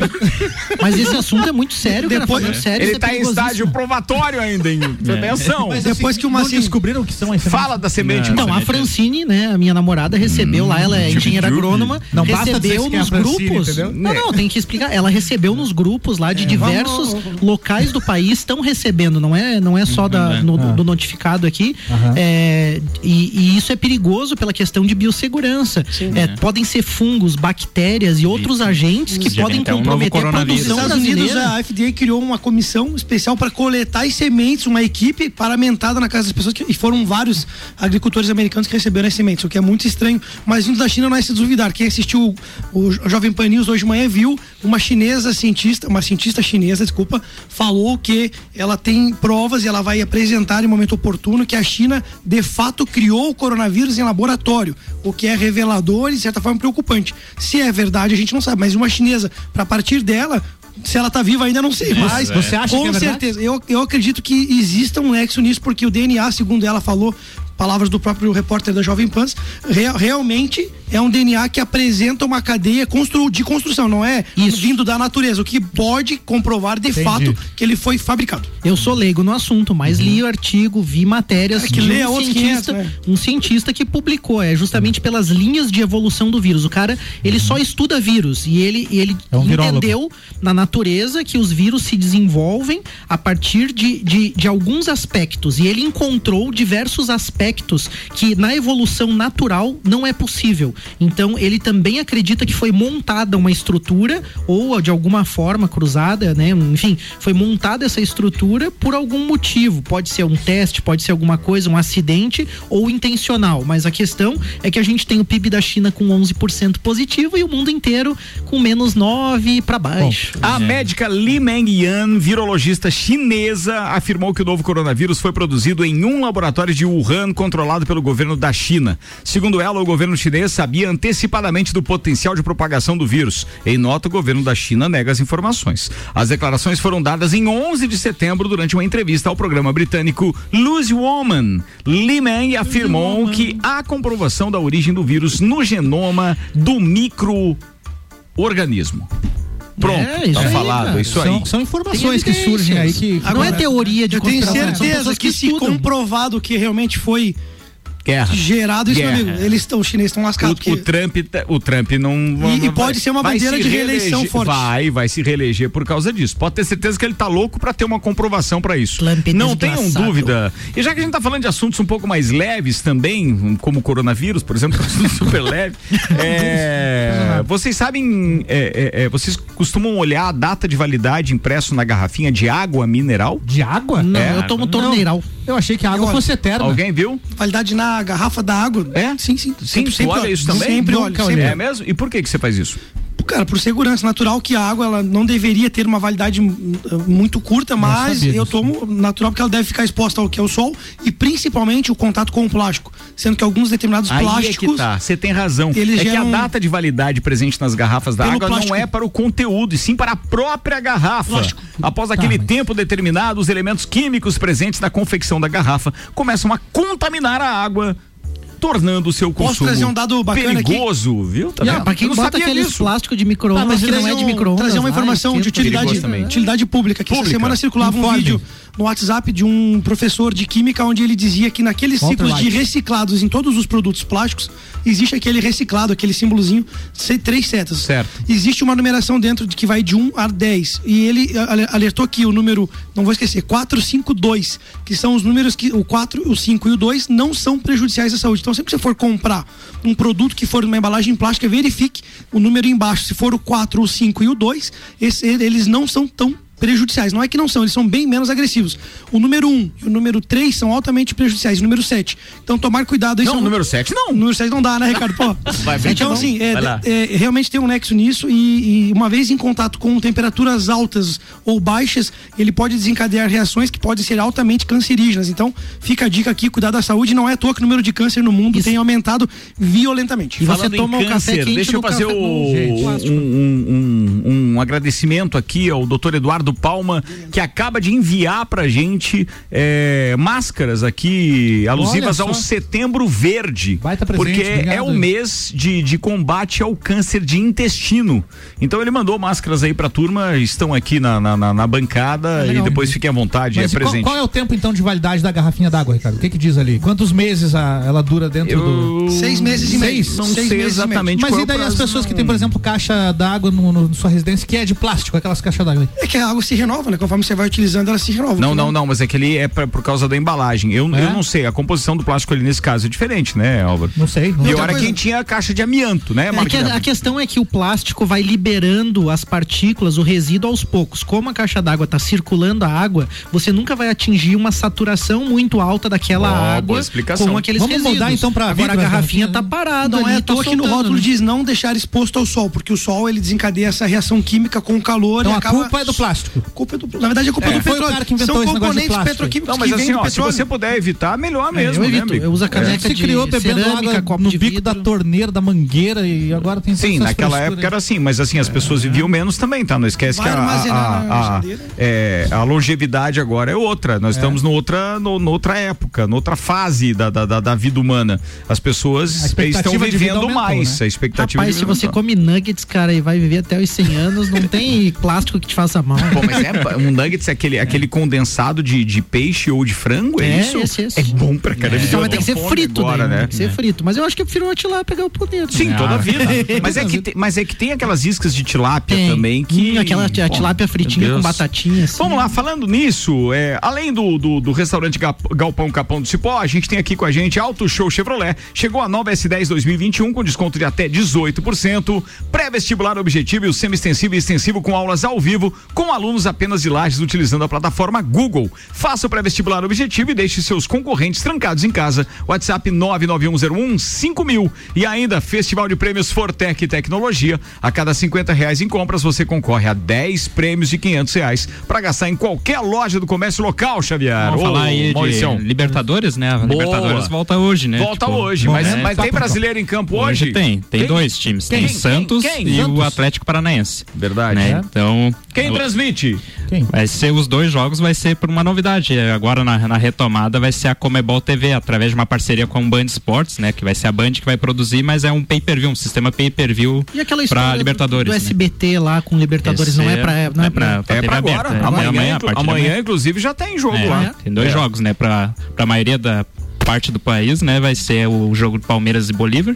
Mas esse assunto é muito sério, cara. Depois- Falando sério, Ele é tá em estágio provatório ainda, hein? Atenção. Mas Depois assim, que o não descobriram o que são as sementes. Fala da semente. Então, a. Francine, né, a minha namorada, recebeu lá, ela é Tipo engenheira agrônoma, Não recebeu que é nos grupos. Não, não, tem que explicar. Ela recebeu nos grupos lá de diversos locais do país, estão recebendo, não é, não é só da, no- do notificado aqui. Aham. É, e, e isso é perigoso pela questão de biossegurança. É, Podem ser fungos, bactérias e outros agentes que Já podem até um comprometer a produção Nos Estados Unidos, brasileira. a FDA criou uma comissão especial para coletar as sementes, uma equipe paramentada na casa das pessoas, que, e foram vários agricultores americanos que receberam as sementes, o que é muito estranho. Mas vindo da China não é se duvidar. Quem assistiu o, o Jovem Pan News hoje de manhã viu uma chinesa cientista, uma cientista chinesa, desculpa, falou que ela tem provas e ela vai apresentar em momento oportuno que a China de fato criou o coronavírus em laboratório, o que é revelador e de certa forma preocupante. Se é verdade, a gente não sabe, mas uma chinesa, para partir dela, se ela tá viva ainda não sei, mas Você acha com que é certeza. Eu, eu acredito que exista um nexo nisso, porque o DNA, segundo ela falou, palavras do próprio repórter da Jovem Pan, rea- realmente é um DNA que apresenta uma cadeia constru, de construção, não é vindo da natureza, o que pode comprovar de Entendi. fato que ele foi fabricado. Eu sou leigo no assunto, mas li o artigo, vi matérias É que de um cientista, 500, né? um cientista que publicou, é justamente pelas linhas de evolução do vírus. O cara, ele só estuda vírus e ele, ele É um entendeu na natureza que os vírus se desenvolvem a partir de, de, de alguns aspectos e ele encontrou diversos aspectos que na evolução natural não é possível. Então ele também acredita que foi montada uma estrutura ou de alguma forma cruzada, né? Enfim, foi montada essa estrutura por algum motivo. Pode ser um teste, pode ser alguma coisa, um acidente ou intencional. Mas a questão é que a gente tem o PIB da China com 11% positivo e o mundo inteiro com menos 9 para baixo. A médica Li Mengyan, virologista chinesa, afirmou que o novo coronavírus foi produzido em um laboratório de Wuhan controlado pelo governo da China. Segundo ela, o governo chinês sabia antecipadamente do potencial de propagação do vírus. Em nota, o governo da China nega as informações. As declarações foram dadas em 11 de setembro durante uma entrevista ao programa britânico Lose Woman. Li Meng afirmou que há comprovação da origem do vírus no genoma do microorganismo. Pronto, É, isso tá aí, falado, cara. isso aí. São, são informações que surgem aí que. não é teoria de Eu tenho são certeza que, que se comprovado que realmente foi Guerra. gerado isso, meu amigo, eles estão, os chineses estão lascados. O, porque- o Trump, tá- o Trump não. E- não e pode ser uma vai bandeira se de reeleição reeleger- forte. Vai, vai se reeleger por causa disso. Pode ter certeza que ele tá louco pra ter uma comprovação pra isso. não tenham dúvida. E já que a gente tá falando de assuntos um pouco mais leves também, como o coronavírus, por exemplo, que é um assunto super leve. é, vocês sabem, é, é, é, vocês costumam olhar a data de validade impresso na garrafinha de água mineral? De água? Não, É. eu tomo torneiral. Eu achei que a água fosse eterna. Alguém viu? Validade na garrafa da água. É? Sim, sim. Sim, Sempre, tu sempre olha isso também? Sempre olhei. É mesmo? E por que que você faz isso? Cara, por segurança natural que a água ela não deveria ter uma validade hum, muito curta, mas sabia eu tomo natural porque ela deve ficar exposta ao que é o sol e principalmente o contato com o plástico, sendo que alguns determinados Aí é plásticos que tá, você tem razão. Eles é que a data de validade presente nas garrafas da água plástico. não é para o conteúdo, e sim para a própria garrafa. Plástico. Após aquele tempo determinado, os elementos químicos presentes na confecção da garrafa começam a contaminar a água. Tornando o seu Posso consumo trazer um dado bacana aqui? perigoso, viu? Tá Não, vendo? pra quem bota aqueles disso. plásticos de Tá, micro-ondas mas que não é trazer de um- micro-ondas. trazer uma informação de esquenta. utilidade, Perigoso também. utilidade pública. Que essa Pública. semana circulava um vídeo no WhatsApp de um professor de química onde ele dizia que naqueles Walter ciclos de reciclados em todos os produtos plásticos existe aquele reciclado, aquele símbolozinho, três setas. Certo. Existe uma numeração dentro de que vai de 1 a 10 e ele ale- alertou que o número, não vou esquecer, 4, 5, 2, que são os números que o 4, o 5 e o 2 não são prejudiciais à saúde. Então sempre que você for comprar um produto que for numa embalagem plástica, verifique o número embaixo. Se for o 4, o 5 e o 2, esse- eles não são tão prejudiciais. Não é que não são, eles são bem menos agressivos. O número 1 um e o número 3 são altamente prejudiciais. O número 7. Então tomar cuidado aí. Não, são- o número 7 não. O número 7 não dá, né, Ricardo? Pô. Vai, vem então, assim, é, é, realmente tem um nexo nisso e, e uma vez em contato com temperaturas altas ou baixas, ele pode desencadear reações que podem ser altamente cancerígenas. Então, fica a dica aqui, cuidar da saúde. Não é à toa que o número de câncer no mundo tem aumentado violentamente. Falando em câncer, deixa eu fazer o- um, um- um- um agradecimento aqui ao doutor Eduardo Palma, que acaba de enviar pra gente é, máscaras aqui alusivas ao setembro verde. presente, porque obrigado. é o mês de, de combate ao câncer de intestino. Então ele mandou máscaras aí pra turma, estão aqui na, na, na- na bancada e legal. depois fiquem à vontade, Mas é qual, presente. qual é o tempo então de validade da garrafinha d'água, Ricardo? O que que diz ali? Quantos meses a- ela dura dentro Eu- do. Seis meses e meio. Seis? Não Seis sei meses e meio. exatamente Mas qual é e daí as pessoas que não. têm, por exemplo, caixa d'água no, no- na sua residência que é de plástico, aquelas caixas d'água? É que a água se renova, né? Conforme você vai utilizando, ela se renova. Não, não, não, mas é que ele é pra- por causa da embalagem. Eu, É? eu não sei, a composição do plástico ali nesse caso é diferente, né, Álvaro? Não sei. E Outra era coisa- quem tinha a caixa de amianto, né, É que a, a questão é que o plástico vai liberando as partículas, o resíduo aos poucos. Como a caixa d'água está circulando a água, você nunca vai atingir uma saturação muito alta daquela boa água explicação. com aqueles Vamos resíduos. mudar, então, pra Agora vidro a as garrafinha garrafinhas, tá parada Não ali, é à tá toa que no rótulo né? diz não deixar exposto ao sol, porque o sol ele desencadeia essa reação química com o calor Então e a acaba... culpa é do plástico. Culpa é do- Na verdade, a culpa é, É. do Foi o petróleo. cara que inventou São componentes petroquímicos Não, mas assim, do ó, se você puder evitar, melhor É, mesmo, eu né, evito, amigo? eu uso a É. caneca Você de criou bebendo cerâmica, água copo no de bico vidro. da torneira, da mangueira e agora tem Sim, naquela época aí. era assim, mas assim, as pessoas viviam menos também, tá? Não esquece Vai que a, a, a, é, a longevidade agora é outra. Nós estamos noutra, no, noutra época, noutra fase da, da, da, da vida humana. As pessoas estão vivendo mais. né? A expectativa Rapaz, de se você come nuggets, cara, e vai viver até os 100 anos, não tem plástico que te faça mal. Pô, mas é um nuggets é aquele, aquele condensado de, de peixe ou de frango, é, É, isso? esse, esse. É bom pra caramba. Deu vai ter que ser frito, agora, né? Tem que ser frito. Mas eu acho que eu prefiro o tilápia pegar o poder. Sim, toda a Ah. vida. Mas é, que tem, mas é que tem aquelas iscas de tilápia Tem. também que. Hum, aquela a tilápia fritinha com batatinha. Assim. Vamos lá, falando nisso, é, além do, do, do restaurante Galpão Capão do Cipó, a gente tem aqui com a gente Auto Show Chevrolet. Chegou a nova S10 2021 com desconto de até 18%. Pré-vestibular objetivo e o semi-extensivo e extensivo com aulas ao vivo com alunos apenas de lajes utilizando a plataforma Google. Faça o pré-vestibular objetivo e deixe seus concorrentes trancados em casa. WhatsApp 991015000 e ainda Festival de Prêmios Fortec Tecnologia. A cada 50 reais em compras você concorre a 10 prêmios de 500 reais para gastar em qualquer loja do comércio local, Xavier. Vamos Ô, falar aí Mauricião. de Libertadores, né? Boa. Libertadores volta hoje, né? Volta Tipo, hoje, mas, é, mas tá tem brasileiro em campo hoje? Hoje tem, tem dois times. Tem Quem? Santos Quem? e Santos? o Atlético Paranaense. Verdade. Né? Então. Quem transmite? Vai ser os dois jogos, vai ser por uma novidade. É, Agora na, na retomada vai ser a Comebol TV, através de uma parceria com a Band Sports, né? Que vai ser a Band que vai produzir, mas é um pay-per-view, um sistema pay-per-view E história Libertadores. do né? SBT lá com Libertadores não é Esse pra. Não é pra... Não, tá É pra aberta, agora. é Amanhã, amanhã, a de amanhã, amanhã. inclusive, já tem jogo É, lá. Tem dois É. jogos, né? Pra, pra maioria da parte do país, né? Vai ser o jogo de Palmeiras e Bolívar.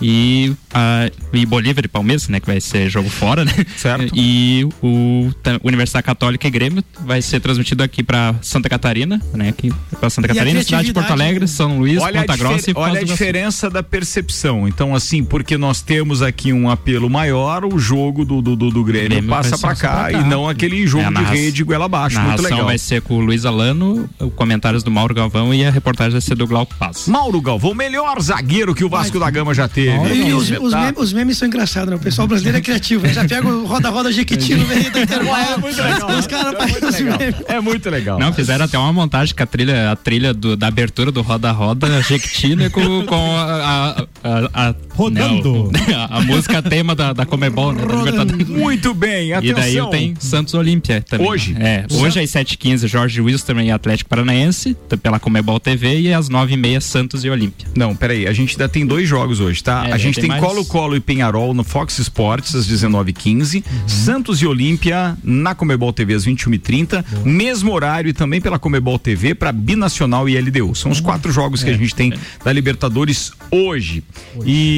E, a, e Bolívar e Palmeiras, né? Que vai ser jogo fora, né? Certo. E o Universidade Católica e Grêmio vai ser transmitido aqui pra Santa Catarina, né? Aqui pra Santa E a Catarina, cidade de Porto Alegre, né? São Luís, Olha, Ponta Grossa e Foz olha a diferença da percepção. Então, assim, porque nós temos aqui um apelo maior, o jogo do, do, do, do Grêmio, Grêmio passa pra cá, e não aquele jogo É, de rede goela abaixo. Muito legal. vai ser com o Luiz Alano, o comentários do Mauro Galvão e a reportagem vai ser do Glauco Paz. Mauro Galvão, o melhor zagueiro que o Vasco da Gama já teve. E os, os memes, os memes são engraçados, né? O pessoal brasileiro é criativo. né? Já pega o roda-roda Jequiti no meio do intervalo. É muito legal. Os caras fazem os memes. É muito legal. Não, fizeram até uma montagem com a trilha, a trilha do- da abertura do Roda Roda Jequiti, né, com, com a, a- a- a- Rodando. né, a, música tema da, da Comebol, né, da. Muito bem, E atenção. daí tem Santos Olímpia também. Hoje? É, hoje às 7h15, Jorge Wilson e Atlético Paranaense, pela Comebol TV, e às 9h30, Santos e Olímpia. Não, peraí, a gente ainda tem dois jogos hoje, tá? É, a gente tem tem mais- Colo-Colo e Penharol no Fox Sports às 19h15, Uhum. Santos e Olímpia na Comebol TV às 21h30, mesmo horário e também pela Comebol TV para Binacional e LDU. São os Uhum. quatro jogos É, que a gente tem da Libertadores hoje.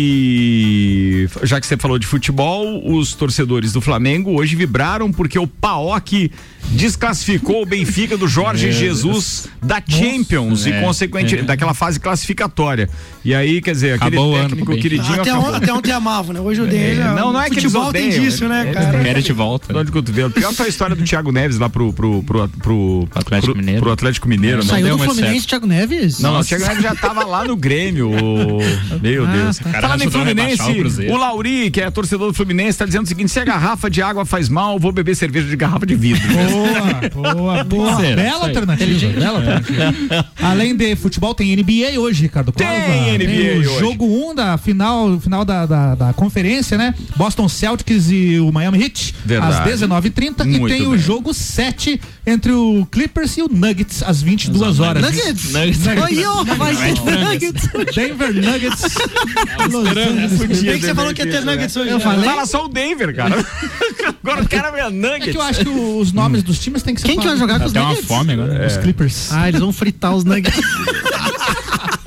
E já que você falou de futebol, os torcedores do Flamengo hoje vibraram porque o Paok desclassificou o Benfica do Jorge Jesus da Champions e É, consequente é. daquela fase classificatória. E aí, quer dizer, aquele Acabou ano técnico Benfica. queridinho Até, acabou. on- até ontem amavam, né? Hoje odeio. já. Não, não é que eles odeiam. tem disso, né, cara? Quero de volta. Dor de cotovelo. Pior foi a história do Thiago Neves lá pro, pro, pro, pro, Atlético pro- Mineiro. pro Atlético Mineiro. né? Saiu deu do muito Fluminense, certo. Thiago Neves? Não, não, o Thiago Neves já tava lá no Grêmio. Meu Ah, Deus. tá. Falando em Fluminense, o o Lauri, que é torcedor do Fluminense, tá dizendo o seguinte: se a garrafa de água faz mal, vou beber cerveja de garrafa de vidro. Boa, boa, boa. Será? Bela alternativa. Bela alternativa. Além de futebol, tem NBA hoje, Ricardo Tem Córdova. NBA o hoje. jogo 1 um da final, final da, da, da conferência, né? Boston Celtics e o Miami Heat, Verdade. às 19h30. E tem bem. o jogo 7 entre o Clippers e o Nuggets, às 22 horas. Nuggets? Nuggets. Ó, vai ser Nuggets. Denver Nuggets. Angeles Bem Clippers. que você falou que ia ter nuggets hoje. Eu né? falei. Fala só o Denver, cara. Agora o cara vê a É Nuggets. que eu acho que os nomes dos times tem que ser Quem que vai jogar com os Até uma Nuggets? fome agora. Os Clippers. Ah, eles vão fritar os Nuggets.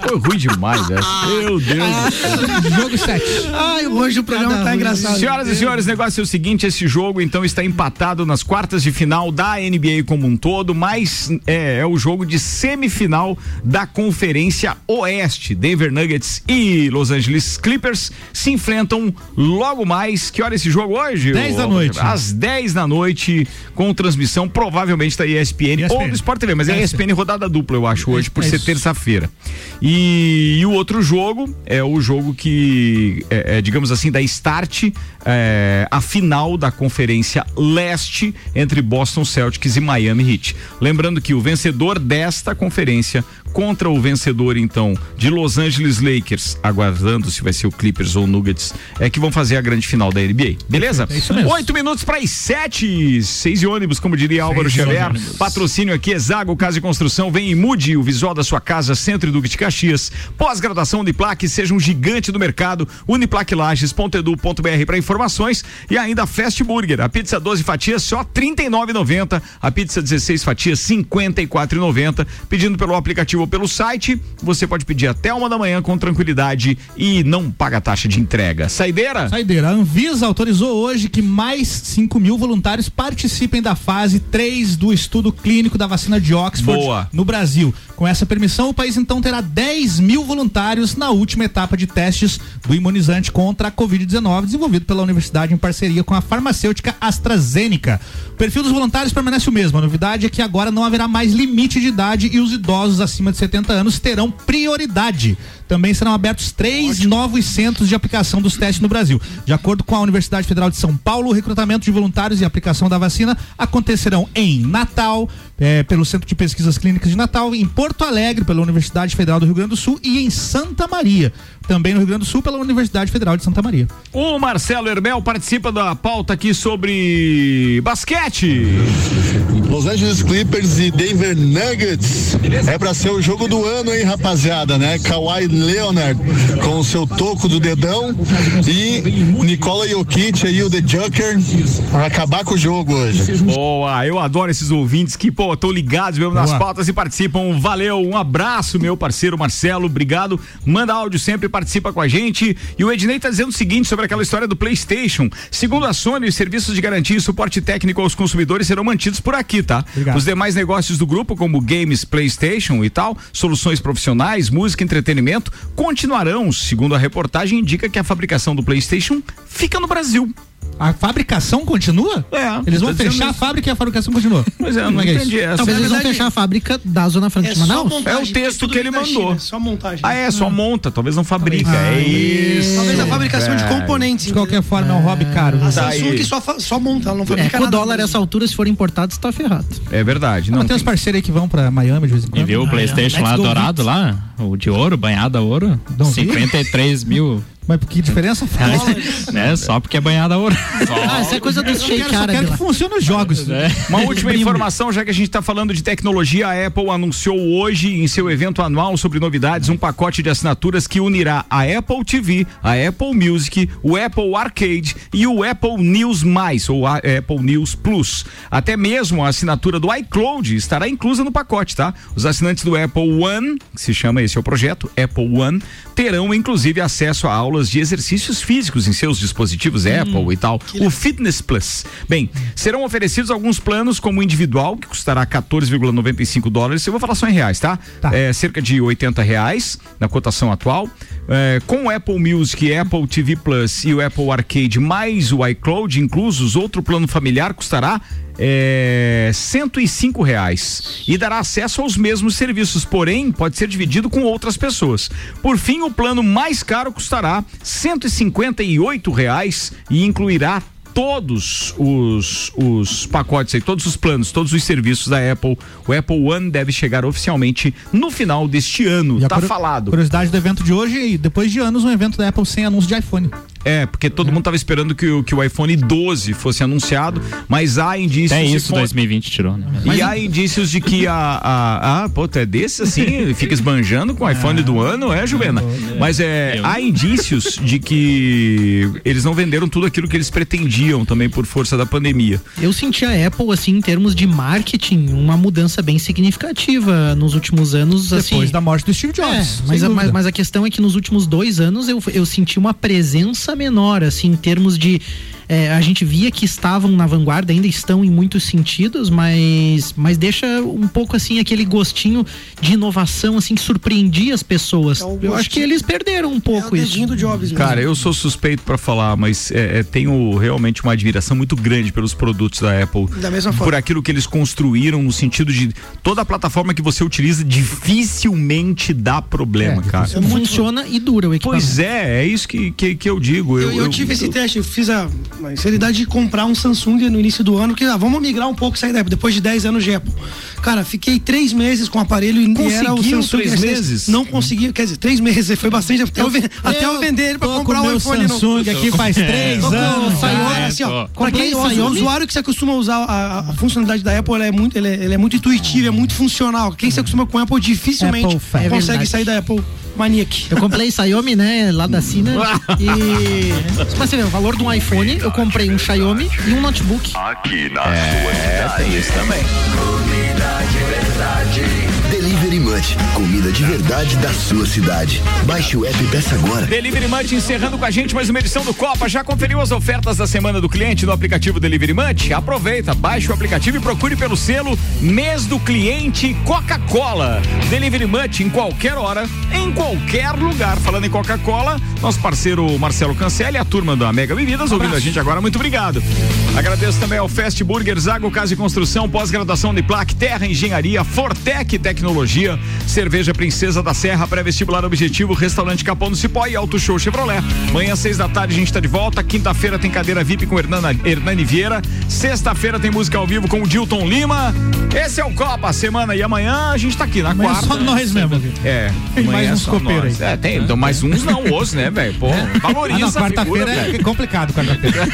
Foi ruim demais, né? Meu Deus. Jogo 7. Ai, hoje o programa Cada tá engraçado. Senhoras e senhores, o negócio é o seguinte: esse jogo então está empatado nas quartas de final da NBA como um todo, mas é, é o jogo de semifinal da Conferência Oeste. Denver Nuggets e Los Angeles Clippers se enfrentam logo mais. Que hora é esse jogo hoje? 10 da noite. Às 10 da noite, com transmissão provavelmente da ESPN, ou ESPN. do Sport TV, mas é ESPN. ESPN rodada dupla, eu acho, hoje, por É ser terça-feira. E, e o outro jogo é o jogo que, é, é, digamos assim, da start é, a final da Conferência Leste entre Boston Celtics e Miami Heat. Lembrando que o vencedor desta conferência contra o vencedor, então, de Los Angeles Lakers, aguardando se vai ser o Clippers ou o Nuggets, é que vão fazer a grande final da NBA. Beleza? É isso mesmo. Oito minutos para as sete. Seis de ônibus, como diria Álvaro Seis Xavier. ônibus. Patrocínio aqui, Zago Casa e Construção. Vem e mude o visual da sua casa, Centro e Duque de Caxias. Pós-graduação Uniplaque, seja um gigante do mercado. Uniplaquilages.edu.br para informações. E ainda Fast Burger. A pizza 12 fatias só R$ 39,90. A pizza 16 fatias R$ 54,90. Pedindo pelo aplicativo ou pelo site, você pode pedir até uma da manhã com tranquilidade e não paga taxa de entrega. Saideira? Saideira. A Anvisa autorizou hoje que mais 5 mil voluntários participem da fase 3 do estudo clínico da vacina de Oxford Boa. no Brasil. Com essa permissão, o país então terá 10 mil voluntários na última etapa de testes do imunizante contra a Covid-19, desenvolvido pela universidade em parceria com a farmacêutica AstraZeneca. O perfil dos voluntários permanece o mesmo. A novidade é que agora não haverá mais limite de idade e os idosos acima de 70 anos terão prioridade. Também serão abertos três novos centros de aplicação dos testes no Brasil. De acordo com a Universidade Federal de São Paulo, o recrutamento de voluntários e aplicação da vacina acontecerão em Natal, eh, pelo Centro de Pesquisas Clínicas de Natal, em Porto Alegre, pela Universidade Federal do Rio Grande do Sul e em Santa Maria, também no Rio Grande do Sul, pela Universidade Federal de Santa Maria. O Marcelo Hermel participa da pauta aqui sobre basquete. Los Angeles Clippers e Denver Nuggets. É pra ser o jogo do ano, hein, rapaziada, né? Kawhi Leonard com o seu toco do dedão e Nikola Jokic aí, o The Joker, pra acabar com o jogo hoje. Boa, eu adoro esses ouvintes que, pô, estão ligados mesmo nas Boa. pautas e participam. Valeu, um abraço, meu parceiro Marcelo, obrigado. Manda áudio sempre, participa com a gente. E o Ednei tá dizendo o seguinte sobre aquela história do PlayStation. Segundo a Sony, os serviços de garantia e suporte técnico aos consumidores serão mantidos por aqui, tá? Obrigado. Os demais negócios do grupo, como games, PlayStation e tal, soluções profissionais, música, entretenimento, continuarão. Segundo a reportagem, indica que a fabricação do PlayStation fica no Brasil. A fabricação continua? É. Eles vão fechar a isso. fábrica e a fabricação continua. Mas é, não é é isso? entendi essa. Talvez eles vão fechar a fábrica da Zona Franca É de só Manaus. montagem, É o texto que ele mandou. China, só montagem. Ah, é, só monta, talvez não fabrica. Ah, é isso. Talvez a fabricação de componentes. De qualquer forma, é um hobby caro. A Tá Samsung só, só monta, ela não É, fabrica o nada. dólar a essa altura, se for importado, você tá ferrado. É verdade. Não, tem uns parceiros aí que vão pra Miami de vez em E quando. viu o Ah, Playstation lá dourado lá? O de ouro, banhado a ouro? Não vi. 53 mil. Mas que diferença faz? né? Só porque é banhado a ouro. Ah, essa é coisa dos Eu quero, shake só árabe quero que lá. funcione os jogos. Uma última informação, já que a gente está falando de tecnologia, a Apple anunciou hoje em seu evento anual sobre novidades um pacote de assinaturas que unirá a Apple TV, a Apple Music, o Apple Arcade e o Apple News Mais ou a Apple News Plus. Até mesmo a assinatura do iCloud estará inclusa no pacote, tá? Os assinantes do Apple One, que se chama esse é o projeto, Apple One, terão inclusive acesso a aulas aulas de exercícios físicos em seus dispositivos Apple e tal. O Fitness Plus. Bem, serão oferecidos alguns planos como individual, que custará 14,95 dólares. Eu vou falar só em reais, tá? É, cerca de 80 reais na cotação atual. É, com o Apple Music, Apple TV Plus e o Apple Arcade mais o iCloud inclusos, outro plano familiar custará é, 105 reais e dará acesso aos mesmos serviços, porém pode ser dividido com outras pessoas. Por fim, o plano mais caro custará 158 reais e incluirá todos os, os pacotes aí, todos os planos, todos os serviços da Apple. O Apple One deve chegar oficialmente no final deste ano. E Tá falado. Curiosidade do evento de hoje, e depois de anos, um evento da Apple sem anúncio de iPhone. É, porque todo mundo tava esperando que, o- que o iPhone 12 fosse anunciado, mas há indícios. De isso fo- 2020 tirou, né? E há indícios de que a. a, a pô, tu é desse assim? Fica esbanjando com o iPhone do ano, é, Juvena? Mas é, há indícios de que eles não venderam tudo aquilo que eles pretendiam também por força da pandemia. Eu senti a Apple, assim, em termos de marketing, uma mudança bem significativa nos últimos anos. Depois assim, da morte do Steve Jobs. É, mas, a, mas, mas a questão é que nos últimos dois anos eu, eu senti uma presença menor, assim, em termos de. É, a gente via que estavam na vanguarda, ainda estão em muitos sentidos, mas, mas deixa um pouco assim aquele gostinho de inovação assim que surpreendia as pessoas. eu acho que eles perderam um pouco isso. do Jobs Cara, eu sou suspeito pra falar, mas é, é, tenho realmente uma admiração muito grande pelos produtos da Apple. Da mesma forma. Por aquilo que eles construíram, no sentido de toda a plataforma que você utiliza dificilmente dá problema, cara. Funciona e dura o equipamento. Pois é, é isso que, que, que eu digo. Eu, eu tive esse teste, eu fiz a, a sinceridade de comprar um Samsung no início do ano, que ah, vamos migrar um pouco sair da Apple, depois de 10 anos de Apple. Cara, fiquei três meses com o aparelho e era o Conseguiu Samsung três S10. meses? Não consegui, quer dizer, três meses, foi bastante, até eu, ven- até eu vender ele pra comprar com o iPhone Samsung novo. aqui faz três Tô com anos, assim, ó, pra quem, Comprei o usuário que se acostuma a usar a, a funcionalidade da Apple, ela é muito, ele é, ele é muito intuitivo, é muito funcional. Quem se acostuma com a Apple dificilmente Apple. É consegue verdade. sair da Apple Maniac. Eu comprei Xiaomi, né, lá da China. e. Mas você vê, o valor de um iPhone, eu comprei um Xiaomi e um notebook. Aqui na é, tem isso também. Comida de verdade da sua cidade. Baixe o app e peça agora. Delivery Munch encerrando com a gente mais uma edição do Copa. Já conferiu as ofertas da semana do cliente no aplicativo Delivery Munch? Aproveita, baixe o aplicativo e procure pelo selo Mês do Cliente Coca-Cola. Delivery Munch em qualquer hora, em qualquer lugar. Falando em Coca-Cola, nosso parceiro Marcelo Cancelli, a turma da Mega Bebidas, ouvindo a gente agora. Muito obrigado. Agradeço também ao Fast Burger, Zago Casa e Construção, pós-graduação de Plaque, Terra Engenharia, Fortec Tecnologia, Cerveja Princesa da Serra, pré-vestibular objetivo, Restaurante Capão do Cipó e Auto Show Chevrolet. Amanhã, seis da tarde, a gente tá de volta. Quinta-feira tem cadeira VIP com Hernana, Hernani Vieira. Sexta-feira tem música ao vivo com o Dilton Lima. Esse é o Copa Semana e amanhã a gente tá aqui na Amanhã quarta. só nós mesmo. É, Tem mais uns copeiros aí. É, tem, então mais uns não, os, né, velho? Pô, valoriza Ah, não, a figura, quarta-feira é complicado, quarta-feira.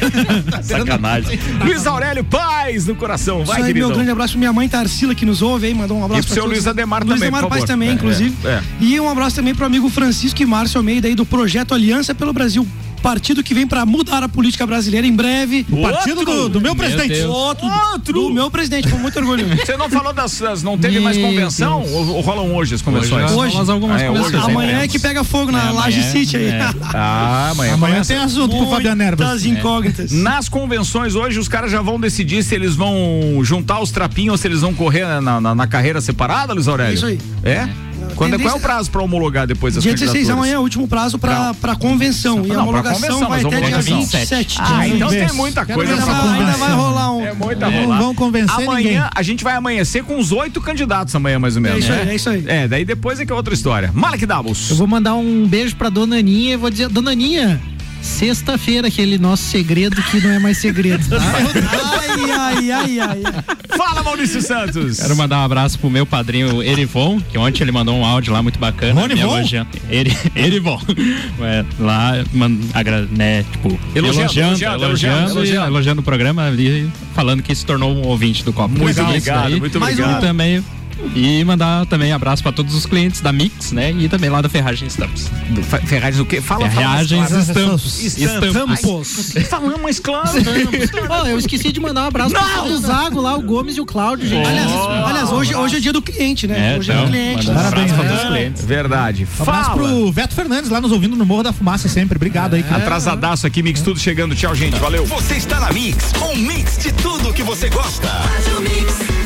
Sacanagem. Luiz Aurélio Paz no coração. Vai, Isso aí, meu grande abraço pra minha mãe Tarsila que nos ouve aí, mandou um abraço E pro seu todos. Luiz Ademar Luiz também, Ademar por Paz também, É, inclusive. é, é. E um abraço também pro amigo Francisco e Márcio Almeida aí do Projeto Aliança pelo Brasil. Partido que vem pra mudar a política brasileira em breve. O partido do- do meu presidente. Deus. Outro, Do meu presidente, com muito orgulho. Você não falou das. das- não teve mais convenção? Ou, ou rolam hoje as convenções? Hoje. Ah, é, hoje, Amanhã é que pega fogo na Laje City aí. Ah, amanhã, Amanhã começa. tem assunto pro Fabiano Erbas. Muitas incógnitas. Nas convenções hoje, os caras já vão decidir se eles vão juntar os trapinhos ou se eles vão correr na, na, na carreira separada, Luiz Aurélio? Isso aí. É? Quando, é- qual é o prazo pra homologar depois as Dia 16 candidaturas? amanhã é o último prazo pra, pra convenção. E a homologação convenção, vai até dia homologação. 27. Ah, de então tem muita coisa ainda vai- rolar um. É muita Não rolar. vão convencer amanhã, ninguém. a gente vai amanhecer com uns oito candidatos amanhã, mais ou menos. É isso aí, né? é isso aí. É, daí depois é que é outra história. Malek Davos. Eu vou mandar um beijo pra Dona Aninha e vou dizer, Dona Aninha, sexta-feira, aquele nosso segredo que não é mais segredo, tá? Ai, ai, ai, ai. Fala, Maurício Santos. Quero mandar um abraço pro meu padrinho Erivon, que ontem ele mandou um áudio lá muito bacana. Rony me Von? elogiando. Eri, Erivon. É, lá, man, agra, né, tipo, Elogiando, elogiando, elogiando, elogiando, elogiando, elogiando o programa e falando que se tornou um ouvinte do Copo. Muito isso obrigado, daí. muito Mais obrigado. um também E mandar também abraço pra todos os clientes da Mix, né? E também lá da Ferragens Estampas. Ferragens o quê? Fala, Ferragens fala, Estampas. Estampos. Falamos, mas claro. Ó, eu esqueci de mandar um abraço pro pessoal do Zago lá, o Gomes e o Cláudio, gente. Aliás, aliás, hoje, hoje é dia do cliente, né? É, hoje é então, do cliente. Parabéns, né? todos os clientes. Verdade. Um abraço Fala. pro Veto Fernandes lá nos ouvindo no Morro da Fumaça sempre. Obrigado aí, cara. Atrasadaço aqui, Mix Tudo chegando. Tchau, gente. Valeu. Você está na Mix, um mix de tudo que você gosta. Faz o mix.